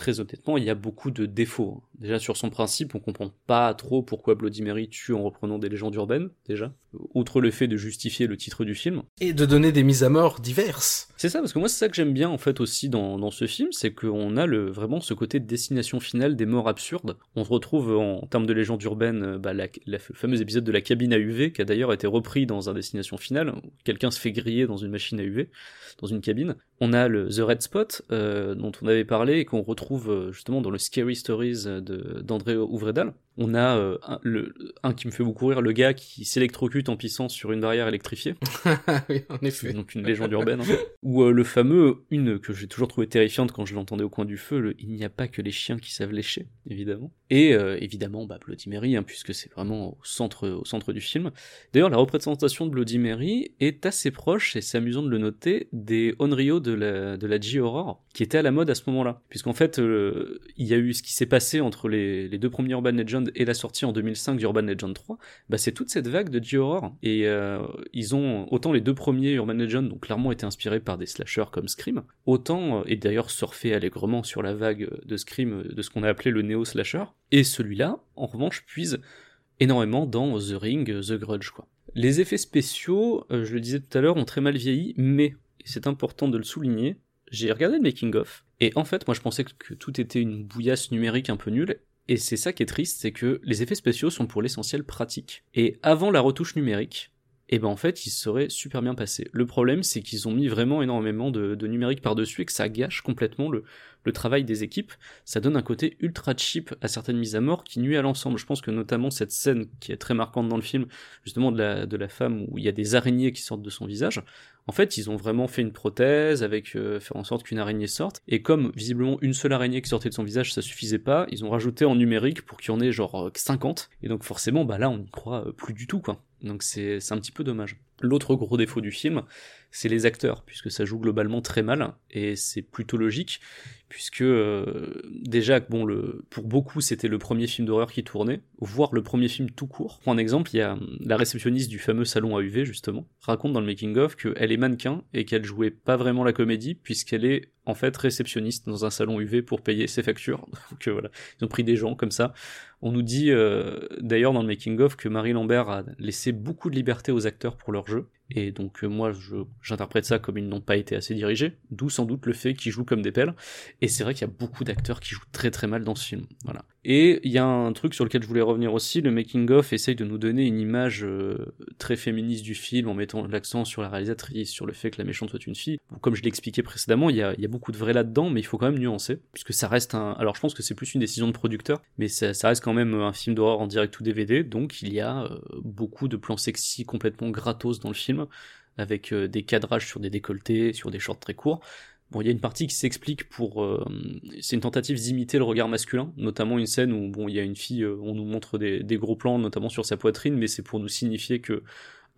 très honnêtement, il y a beaucoup de défauts. hein. Déjà, sur son principe, on comprend pas trop pourquoi Bloody Mary tue en reprenant des légendes urbaines, déjà. Outre le fait de justifier le titre du film. Et de donner des mises à mort diverses. C'est ça, parce que moi, c'est ça que j'aime bien, en fait, aussi dans, dans ce film, c'est qu'on a le, vraiment ce côté de destination finale des morts absurdes. On se retrouve en, en termes de légende urbaine, euh, bah, la, la- le fameux épisode de la cabine à UV, qui a d'ailleurs été repris dans un destination finale, où quelqu'un se fait griller dans une machine à UV, dans une cabine. On a le The Red Spot, euh, dont on avait parlé, et qu'on retrouve euh, justement dans le Scary Stories de- d'André Ouvredal. On a euh, un, le, un qui me fait beaucoup rire, le gars qui s'électrocute en pissant sur une barrière électrifiée. oui, en effet. Donc une légende urbaine. hein. Ou euh, le fameux, une que j'ai toujours trouvé terrifiante quand je l'entendais au coin du feu, le Il n'y a pas que les chiens qui savent lécher, évidemment. Et euh, évidemment, bah, Bloody Mary, hein, puisque c'est vraiment au centre, au centre du film. D'ailleurs, la représentation de Bloody Mary est assez proche, et c'est amusant de le noter, des Onryo de la, de la J-Horror, qui était à la mode à ce moment-là. Puisqu'en fait, il y a eu ce qui s'est passé entre les, les deux premiers Urban Et la sortie en 2005 d'Urban Legend 3, bah, c'est toute cette vague de J-Horror. Et euh, ils ont, autant les deux premiers Urban Legend ont clairement été inspirés par des slashers comme Scream, autant, euh, et d'ailleurs surfé allègrement sur la vague de Scream, euh, de ce qu'on a appelé le néo-slasher, et celui-là, en revanche, puise énormément dans The Ring, The Grudge, quoi. Les effets spéciaux, je le disais tout à l'heure, ont très mal vieilli, mais, et c'est important de le souligner, j'ai regardé le making-of, et en fait, moi je pensais que tout était une bouillasse numérique un peu nulle, et c'est ça qui est triste, c'est que les effets spéciaux sont pour l'essentiel pratiques. Et avant la retouche numérique, et ben en fait, ils seraient super bien passés. Le problème, c'est qu'ils ont mis vraiment énormément de, numérique par-dessus et que ça gâche complètement le, le travail des équipes. Ça donne un côté ultra cheap à certaines mises à mort qui nuit à l'ensemble. Je pense que notamment cette scène qui est très marquante dans le film, justement de la, de la femme où il y a des araignées qui sortent de son visage, en fait, ils ont vraiment fait une prothèse avec euh, faire en sorte qu'une araignée sorte. Et comme visiblement une seule araignée qui sortait de son visage, ça suffisait pas, ils ont rajouté en numérique pour qu'il y en ait genre euh, 50. Et donc forcément, bah là, on n'y croit euh, plus du tout, quoi. Donc c'est un petit peu dommage. L'autre gros défaut du film, c'est les acteurs, puisque ça joue globalement très mal, et c'est plutôt logique, puisque euh, déjà, bon, le, pour beaucoup, c'était le premier film d'horreur qui tournait, voire le premier film tout court. Pour un exemple, il y a la réceptionniste du fameux salon AUV, justement, raconte dans le making-of qu'elle est mannequin et qu'elle jouait pas vraiment la comédie, puisqu'elle est en fait réceptionniste dans un salon UV pour payer ses factures. Donc euh, voilà, ils ont pris des gens comme ça. On nous dit euh, d'ailleurs dans le making-of que Marie Lambert a laissé beaucoup de liberté aux acteurs pour leur jeu. Et donc euh, moi j'interprète ça comme ils n'ont pas été assez dirigés, d'où sans doute le fait qu'ils jouent comme des pelles. Et c'est vrai qu'il y a beaucoup d'acteurs qui jouent très très mal dans ce film. Voilà. Et il y a un truc sur lequel je voulais revenir aussi, le making-of essaye de nous donner une image euh, très féministe du film en mettant l'accent sur la réalisatrice, sur le fait que la méchante soit une fille. Comme je l'ai expliqué précédemment, il y a, beaucoup de vrai là-dedans, mais il faut quand même nuancer, puisque ça reste un... Alors je pense que c'est plus une décision de producteur, mais ça, ça reste quand même un film d'horreur en direct ou DVD, donc il y a euh, beaucoup de plans sexy complètement gratos dans le film, avec euh, des cadrages sur des décolletés, sur des shorts très courts. Bon, il y a une partie qui s'explique pour, euh, c'est une tentative d'imiter le regard masculin, notamment une scène où bon, il y a une fille, euh, on nous montre des, gros plans, notamment sur sa poitrine, mais c'est pour nous signifier que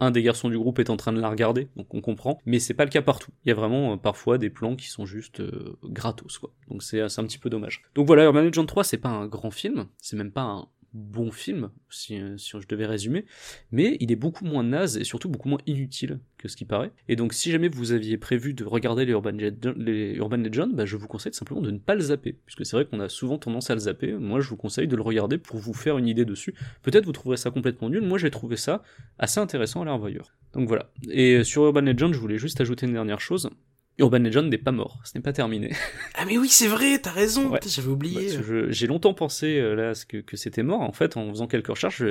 un des garçons du groupe est en train de la regarder, donc on comprend. Mais c'est pas le cas partout. Il y a vraiment parfois des plans qui sont juste gratos, quoi. Donc c'est c'est un petit peu dommage. Donc voilà, Urban Legend 3, c'est pas un grand film, c'est même pas un bon film, si, je devais résumer, mais il est beaucoup moins naze et surtout beaucoup moins inutile que ce qui paraît. Et donc si jamais vous aviez prévu de regarder les Urban, Legends, bah, je vous conseille simplement de ne pas le zapper, puisque c'est vrai qu'on a souvent tendance à le zapper, moi je vous conseille de le regarder pour vous faire une idée dessus. Peut-être vous trouverez ça complètement nul, moi j'ai trouvé ça assez intéressant à la revoyure. Donc voilà. Et sur Urban Legend, je voulais juste ajouter une dernière chose. Urban Legend n'est pas mort, ce n'est pas terminé. Ah mais oui, c'est vrai, t'as raison, Ouais. j'avais oublié. Bah, J'ai longtemps pensé euh, là ce que, que c'était mort. En fait, en faisant quelques recherches,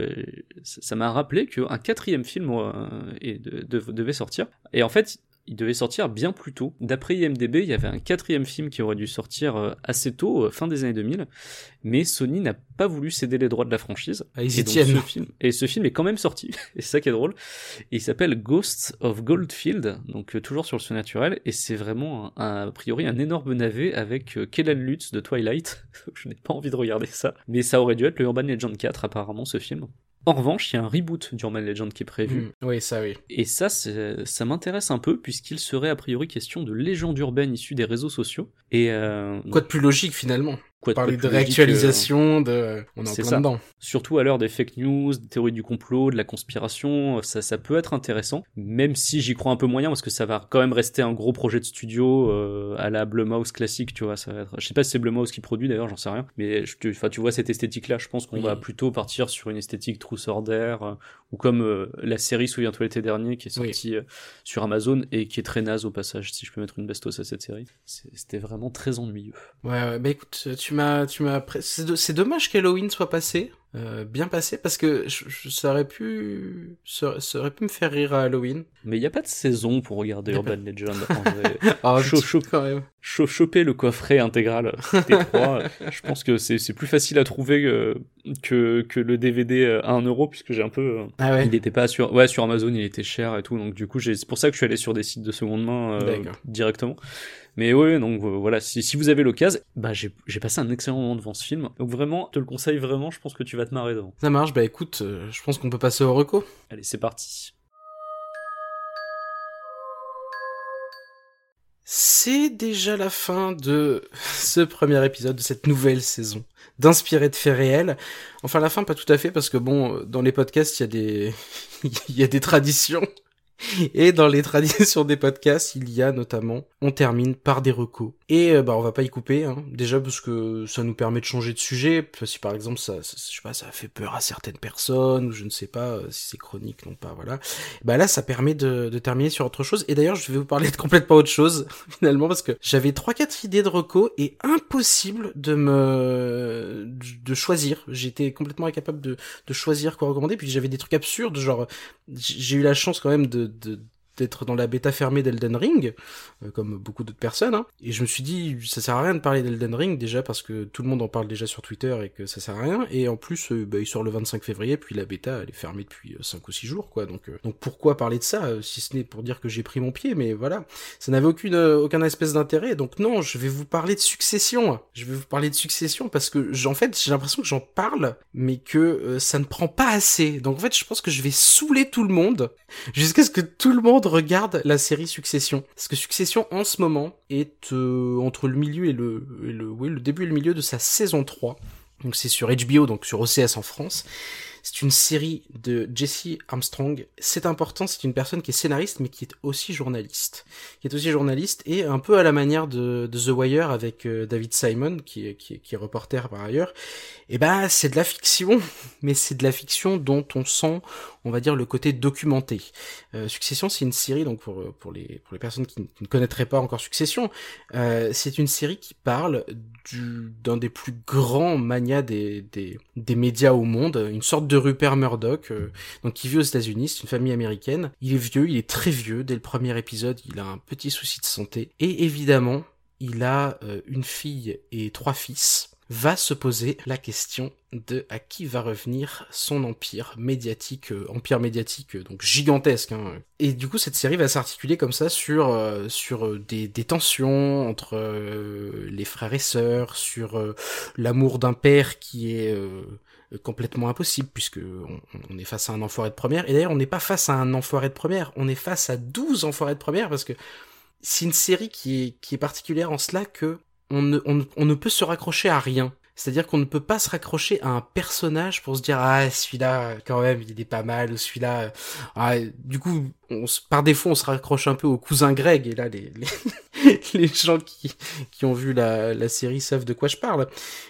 ça ça m'a rappelé qu'un quatrième film euh, et de- de- devait sortir. Et en fait, il devait sortir bien plus tôt. D'après IMDb, il y avait un quatrième film qui aurait dû sortir euh, assez tôt, euh, fin des années 2000. Mais Sony n'a pas voulu céder les droits de la franchise. Ah, ils Et donc, ce film, et ce film est quand même sorti. et c'est ça qui est drôle. Et il s'appelle Ghosts of Goldfield, donc euh, toujours sur le surnaturel. Et c'est vraiment, un, un- a priori, un énorme navet avec Kellan Lutz de Twilight. Je n'ai pas envie de regarder ça. Mais ça aurait dû être le Urban Legend 4, apparemment, ce film. En revanche, il y a un reboot d'Urban Legend qui est prévu. Hmm, Oui, ça oui. Et ça, ça m'intéresse un peu, puisqu'il serait a priori question de légendes urbaines issues des réseaux sociaux. Et euh, Quoi de plus logique finalement? Quoi Parler de réactualisation, de... On est en plein ça. dedans. surtout à l'heure des fake news, des théories du complot, de la conspiration, ça, ça peut être intéressant, même si j'y crois un peu moyen, parce que ça va quand même rester un gros projet de studio euh, à la Blumhouse classique, tu vois. Ça va être... Je sais pas si c'est Blumhouse qui produit d'ailleurs, j'en sais rien, mais je te... enfin, tu vois cette esthétique-là, je pense qu'on Oui. va plutôt partir sur une esthétique or Dare, euh, ou comme euh, la série Souviens-toi l'été dernier qui est Oui. sortie euh, sur Amazon et qui est très naze au passage, si je peux mettre une bestos à cette série. C'était vraiment très ennuyeux. Ouais, ouais, bah écoute, tu m'as, tu m'as, pré- c'est, do- c'est dommage qu'Halloween soit passé, euh, bien passé, parce que je, je- ça aurait pu, ça, ça aurait pu me faire rire à Halloween. Mais il n'y a pas de saison pour regarder Urban Legend en vrai. Ah, quand même. cho- choper le coffret intégral des trois, je pense que c'est plus facile à trouver que- que, le DVD à 1 euro, puisque j'ai un peu. euh, Ah ouais. Il n'était pas sur. Ouais, sur Amazon, il était cher et tout. Donc, du coup, c'est pour ça que je suis allé sur des sites de seconde main euh, directement. Mais ouais, donc euh, voilà, si, si vous avez l'occasion, bah j'ai passé un excellent moment devant ce film. Donc vraiment, je te le conseille vraiment, je pense que tu vas te marrer devant. Ça marche, bah écoute, euh, je pense qu'on peut passer au reco. Allez, c'est parti. C'est déjà la fin de ce premier épisode de cette nouvelle saison d'inspiré de faits réels. Enfin la fin pas tout à fait parce que bon euh, dans les podcasts il y a des il y a des traditions et dans les traditions des podcasts il y a notamment on termine par des recos et euh, bah on va pas y couper hein. déjà parce que ça nous permet de changer de sujet si par exemple ça, je sais pas ça fait peur à certaines personnes ou je ne sais pas euh, si c'est chronique non pas voilà. Bah là ça permet de, de terminer sur autre chose. Et d'ailleurs je vais vous parler de complètement autre chose finalement parce que j'avais trois quatre idées de recos et impossible de me de choisir. J'étais complètement incapable de, de choisir quoi recommander. Puis j'avais des trucs absurdes genre j'ai eu la chance quand même de, de d'être dans la bêta fermée d'Elden Ring, euh, comme beaucoup d'autres personnes, hein. et je me suis dit, ça sert à rien de parler d'Elden Ring, déjà parce que tout le monde en parle déjà sur Twitter et que ça sert à rien, et en plus, euh, bah, il sort le 25 février, puis la bêta, elle est fermée depuis 5 ou 6 jours, quoi, donc, euh, donc pourquoi parler de ça, euh, si ce n'est pour dire que j'ai pris mon pied, mais voilà, ça n'avait aucune, euh, aucun espèce d'intérêt, donc non, je vais vous parler de succession, je vais vous parler de succession, parce que, j'en fait, j'ai l'impression que j'en parle, mais que euh, ça ne prend pas assez, donc en fait, je pense que je vais saouler tout le monde, jusqu'à ce que tout le monde regarde la série Succession. Parce que Succession, en ce moment, est euh, entre le milieu et le, le début et le milieu de sa saison 3. Donc c'est sur HBO, donc sur OCS en France. C'est une série de Jesse Armstrong. C'est important, c'est une personne qui est scénariste, mais qui est aussi journaliste. Qui est aussi journaliste, et un peu à la manière de, The Wire avec euh, David Simon, qui qui, qui est reporter par ailleurs. Et ben, c'est de la fiction, mais c'est de la fiction dont on sent, on va dire, le côté documenté. Euh, Succession, c'est une série, donc pour, pour, les, pour les personnes qui, ne connaîtraient pas encore Succession, euh, c'est une série qui parle du, d'un des plus grands manias des, des, des médias au monde, une sorte de Rupert Murdoch, euh, donc qui vit aux États-Unis, c'est une famille américaine. Il est vieux, il est très vieux, dès le premier épisode, il a un petit souci de santé, et évidemment, il a euh, une fille et trois fils va se poser la question de à qui va revenir son empire médiatique, euh, empire médiatique donc gigantesque. Hein. Et du coup, cette série va s'articuler comme ça sur sur des, des tensions entre les frères et sœurs, sur l'amour d'un père qui est complètement impossible puisque on, est face à un enfoiré de première. Et d'ailleurs, on n'est pas face à un enfoiré de première, on est face à 12 enfoirés de première parce que c'est une série qui est qui est particulière en cela que on ne, on ne peut se raccrocher à rien. C'est-à-dire qu'on ne peut pas se raccrocher à un personnage pour se dire ah celui-là quand même il est pas mal ou celui-là ah, du coup par défaut on se raccroche un peu au cousin Greg et là les gens qui ont vu la, série savent de quoi je parle.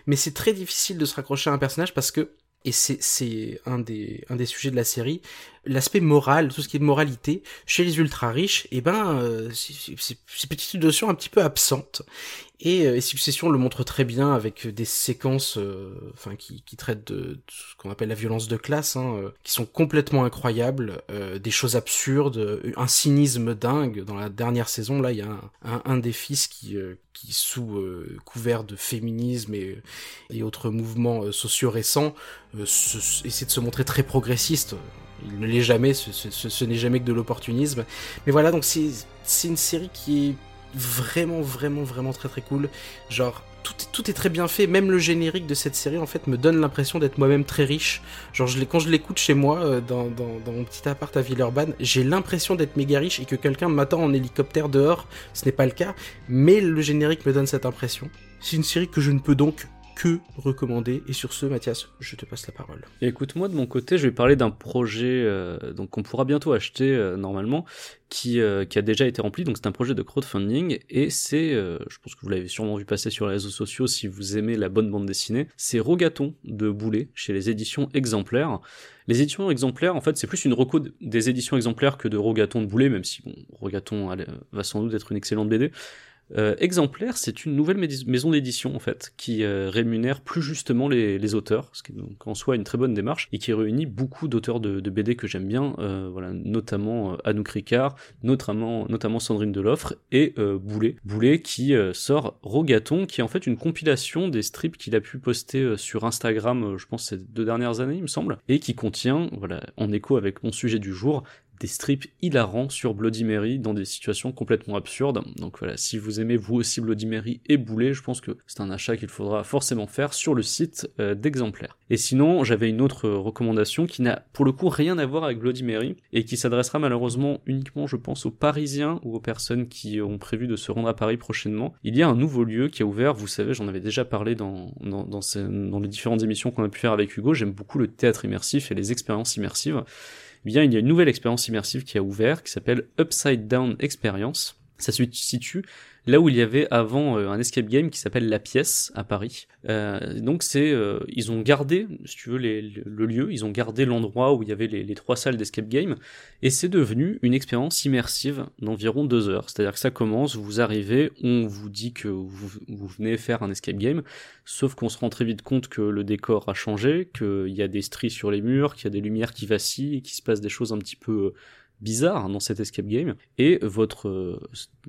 Mais c'est très difficile de se raccrocher à un personnage parce que et c'est un des sujets de la série l'aspect moral tout ce qui est moralité chez les ultra riches et eh ben euh, c'est ces petites notions un petit peu absentes. Et, euh, et Succession le montre très bien avec des séquences euh, enfin qui, qui traitent de, de ce qu'on appelle la violence de classe hein, euh, qui sont complètement incroyables des choses absurdes un cynisme dingue. Dans la dernière saison là il y a un, un, un des fils qui qui sous euh, couvert de féminisme et, et autres mouvements sociaux récents euh, essaie de se montrer très progressiste il ne l'est jamais, ce, n'est jamais que de l'opportunisme. Mais voilà, donc c'est une série qui est vraiment, vraiment, vraiment très très cool. Genre, tout, tout est très bien fait, même le générique de cette série en fait me donne l'impression d'être moi-même très riche. Genre, je quand je l'écoute chez moi, euh, dans, mon petit appart à Villeurbanne, j'ai l'impression d'être méga riche et que quelqu'un m'attend en hélicoptère dehors. Ce n'est pas le cas, mais le générique me donne cette impression. C'est une série que je ne peux donc que recommander. Et sur ce, Mathias, je te passe la parole. Écoute, moi de mon côté, je vais parler d'un projet euh, qu'on pourra bientôt acheter euh, normalement, qui, euh, qui a déjà été rempli. Donc c'est un projet de crowdfunding et c'est, je pense que vous l'avez sûrement vu passer sur les réseaux sociaux si vous aimez la bonne bande dessinée, c'est Rogaton de Boulet chez les éditions Exemplaires. Les éditions exemplaires, en fait, c'est plus une reco des éditions exemplaires que de Rogaton de Boulet, même si bon, Rogaton va sans doute être une excellente BD. Euh, Exemplaire, c'est une nouvelle maison d'édition en fait, qui euh, rémunère plus justement les, auteurs, ce qui est donc en soi une très bonne démarche, et qui réunit beaucoup d'auteurs de, BD que j'aime bien, euh, voilà, notamment Anouk Ricard, notamment, notamment Sandrine Deloffre et Boulet. Boulet qui sort Rogaton, qui est en fait une compilation des strips qu'il a pu poster sur Instagram, je pense ces deux dernières années il me semble, et qui contient, voilà, en écho avec mon sujet du jour, des strips hilarants sur Bloody Mary dans des situations complètement absurdes. Donc voilà, si vous aimez vous aussi Bloody Mary et Boulet, je pense que c'est un achat qu'il faudra forcément faire sur le site euh, d'exemplaires. Et sinon, j'avais une autre recommandation qui n'a pour le coup rien à voir avec Bloody Mary et qui s'adressera malheureusement uniquement, je pense, aux Parisiens ou aux personnes qui ont prévu de se rendre à Paris prochainement. Il y a un nouveau lieu qui a ouvert, vous savez, j'en avais déjà parlé dans les différentes émissions qu'on a pu faire avec Hugo, j'aime beaucoup le théâtre immersif et les expériences immersives. Eh bien, il y a une nouvelle expérience immersive qui a ouvert, qui s'appelle Upside Down Experience. Ça se situe là où il y avait avant euh, un escape game qui s'appelle La Pièce à Paris. Euh, donc c'est, euh, ils ont gardé, si tu veux, les- le, lieu, ils ont gardé l'endroit où il y avait les, trois salles d'escape game, et c'est devenu une expérience immersive d'environ deux heures. C'est-à-dire que ça commence, vous arrivez, on vous dit que vous, vous venez faire un escape game, sauf qu'on se rend très vite compte que le décor a changé, qu'il y a des stries sur les murs, qu'il y a des lumières qui vacillent, qu'il se passe des choses un petit peu bizarres dans cet escape game. Et votre, euh,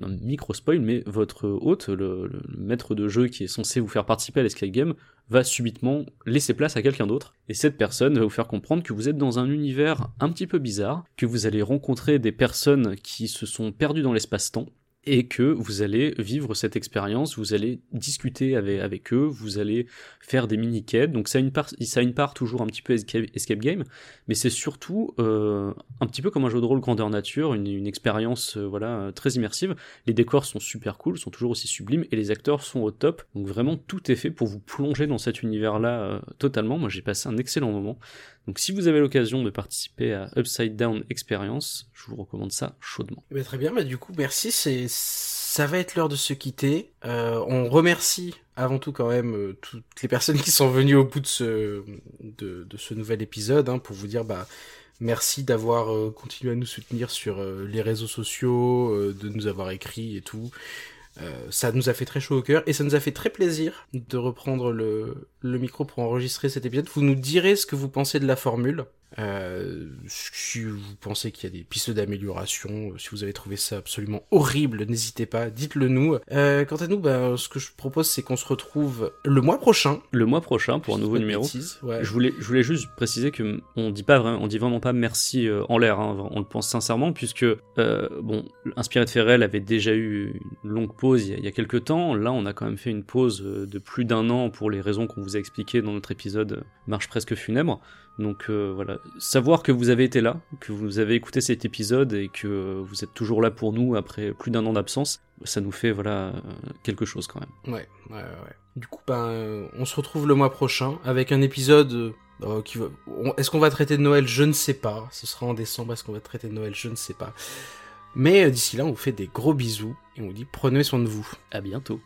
un micro spoil, mais votre hôte, le maître de jeu qui est censé vous faire participer à l'escape game, va subitement laisser place à quelqu'un d'autre. Et cette personne va vous faire comprendre que vous êtes dans un univers un petit peu bizarre, que vous allez rencontrer des personnes qui se sont perdues dans l'espace-temps, et que vous allez vivre cette expérience, vous allez discuter avec, eux, vous allez faire des mini-quêtes, donc ça a une part, ça a une part toujours un petit peu escape, game, mais c'est surtout euh, un petit peu comme un jeu de rôle grandeur nature, une, expérience euh, voilà très immersive. Les décors sont super cool, sont toujours aussi sublimes, et les acteurs sont au top, donc vraiment tout est fait pour vous plonger dans cet univers-là euh, totalement. Moi j'ai passé un excellent moment. Donc si vous avez l'occasion de participer à Upside Down Experience, je vous recommande ça chaudement. Eh ben, très bien, bah du coup merci, ça va être l'heure de se quitter. Euh, on remercie avant tout quand même euh, toutes les personnes qui sont venues au bout de ce nouvel épisode hein, pour vous dire bah merci d'avoir euh, continué à nous soutenir sur les réseaux sociaux, de nous avoir écrit et tout. Euh, ça nous a fait très chaud au cœur et ça nous a fait très plaisir de reprendre le, le micro pour enregistrer cet épisode. Vous nous direz ce que vous pensez de la formule. Euh, si vous pensez qu'il y a des pistes d'amélioration, euh, si vous avez trouvé ça absolument horrible, n'hésitez pas, dites-le nous. Euh, quant à nous, ben, ce que je propose, c'est qu'on se retrouve le mois prochain. Le mois prochain pour un nouveau numéro. bêtises, ouais. Je voulais, je voulais juste préciser que on dit pas vraiment, on dit vraiment pas merci en l'air. hein, on le pense sincèrement puisque euh, bon, Inspiré de Ferrel avait déjà eu une longue pause il y, a, il y a quelques temps. Là, on a quand même fait une pause de plus d'un an pour les raisons qu'on vous a expliquées dans notre épisode Marche presque funèbre. Donc euh, voilà, savoir que vous avez été là, que vous avez écouté cet épisode et que vous êtes toujours là pour nous après plus d'un an d'absence, ça nous fait voilà quelque chose quand même. Ouais, ouais, ouais. Du coup, ben, euh, on se retrouve le mois prochain avec un épisode euh, qui va. on- Est-ce qu'on va traiter de Noël? Je ne sais pas. Ce sera en décembre. Est-ce qu'on va traiter de Noël? Je ne sais pas. Mais d'ici là, on vous fait des gros bisous et on vous dit prenez soin de vous. À bientôt.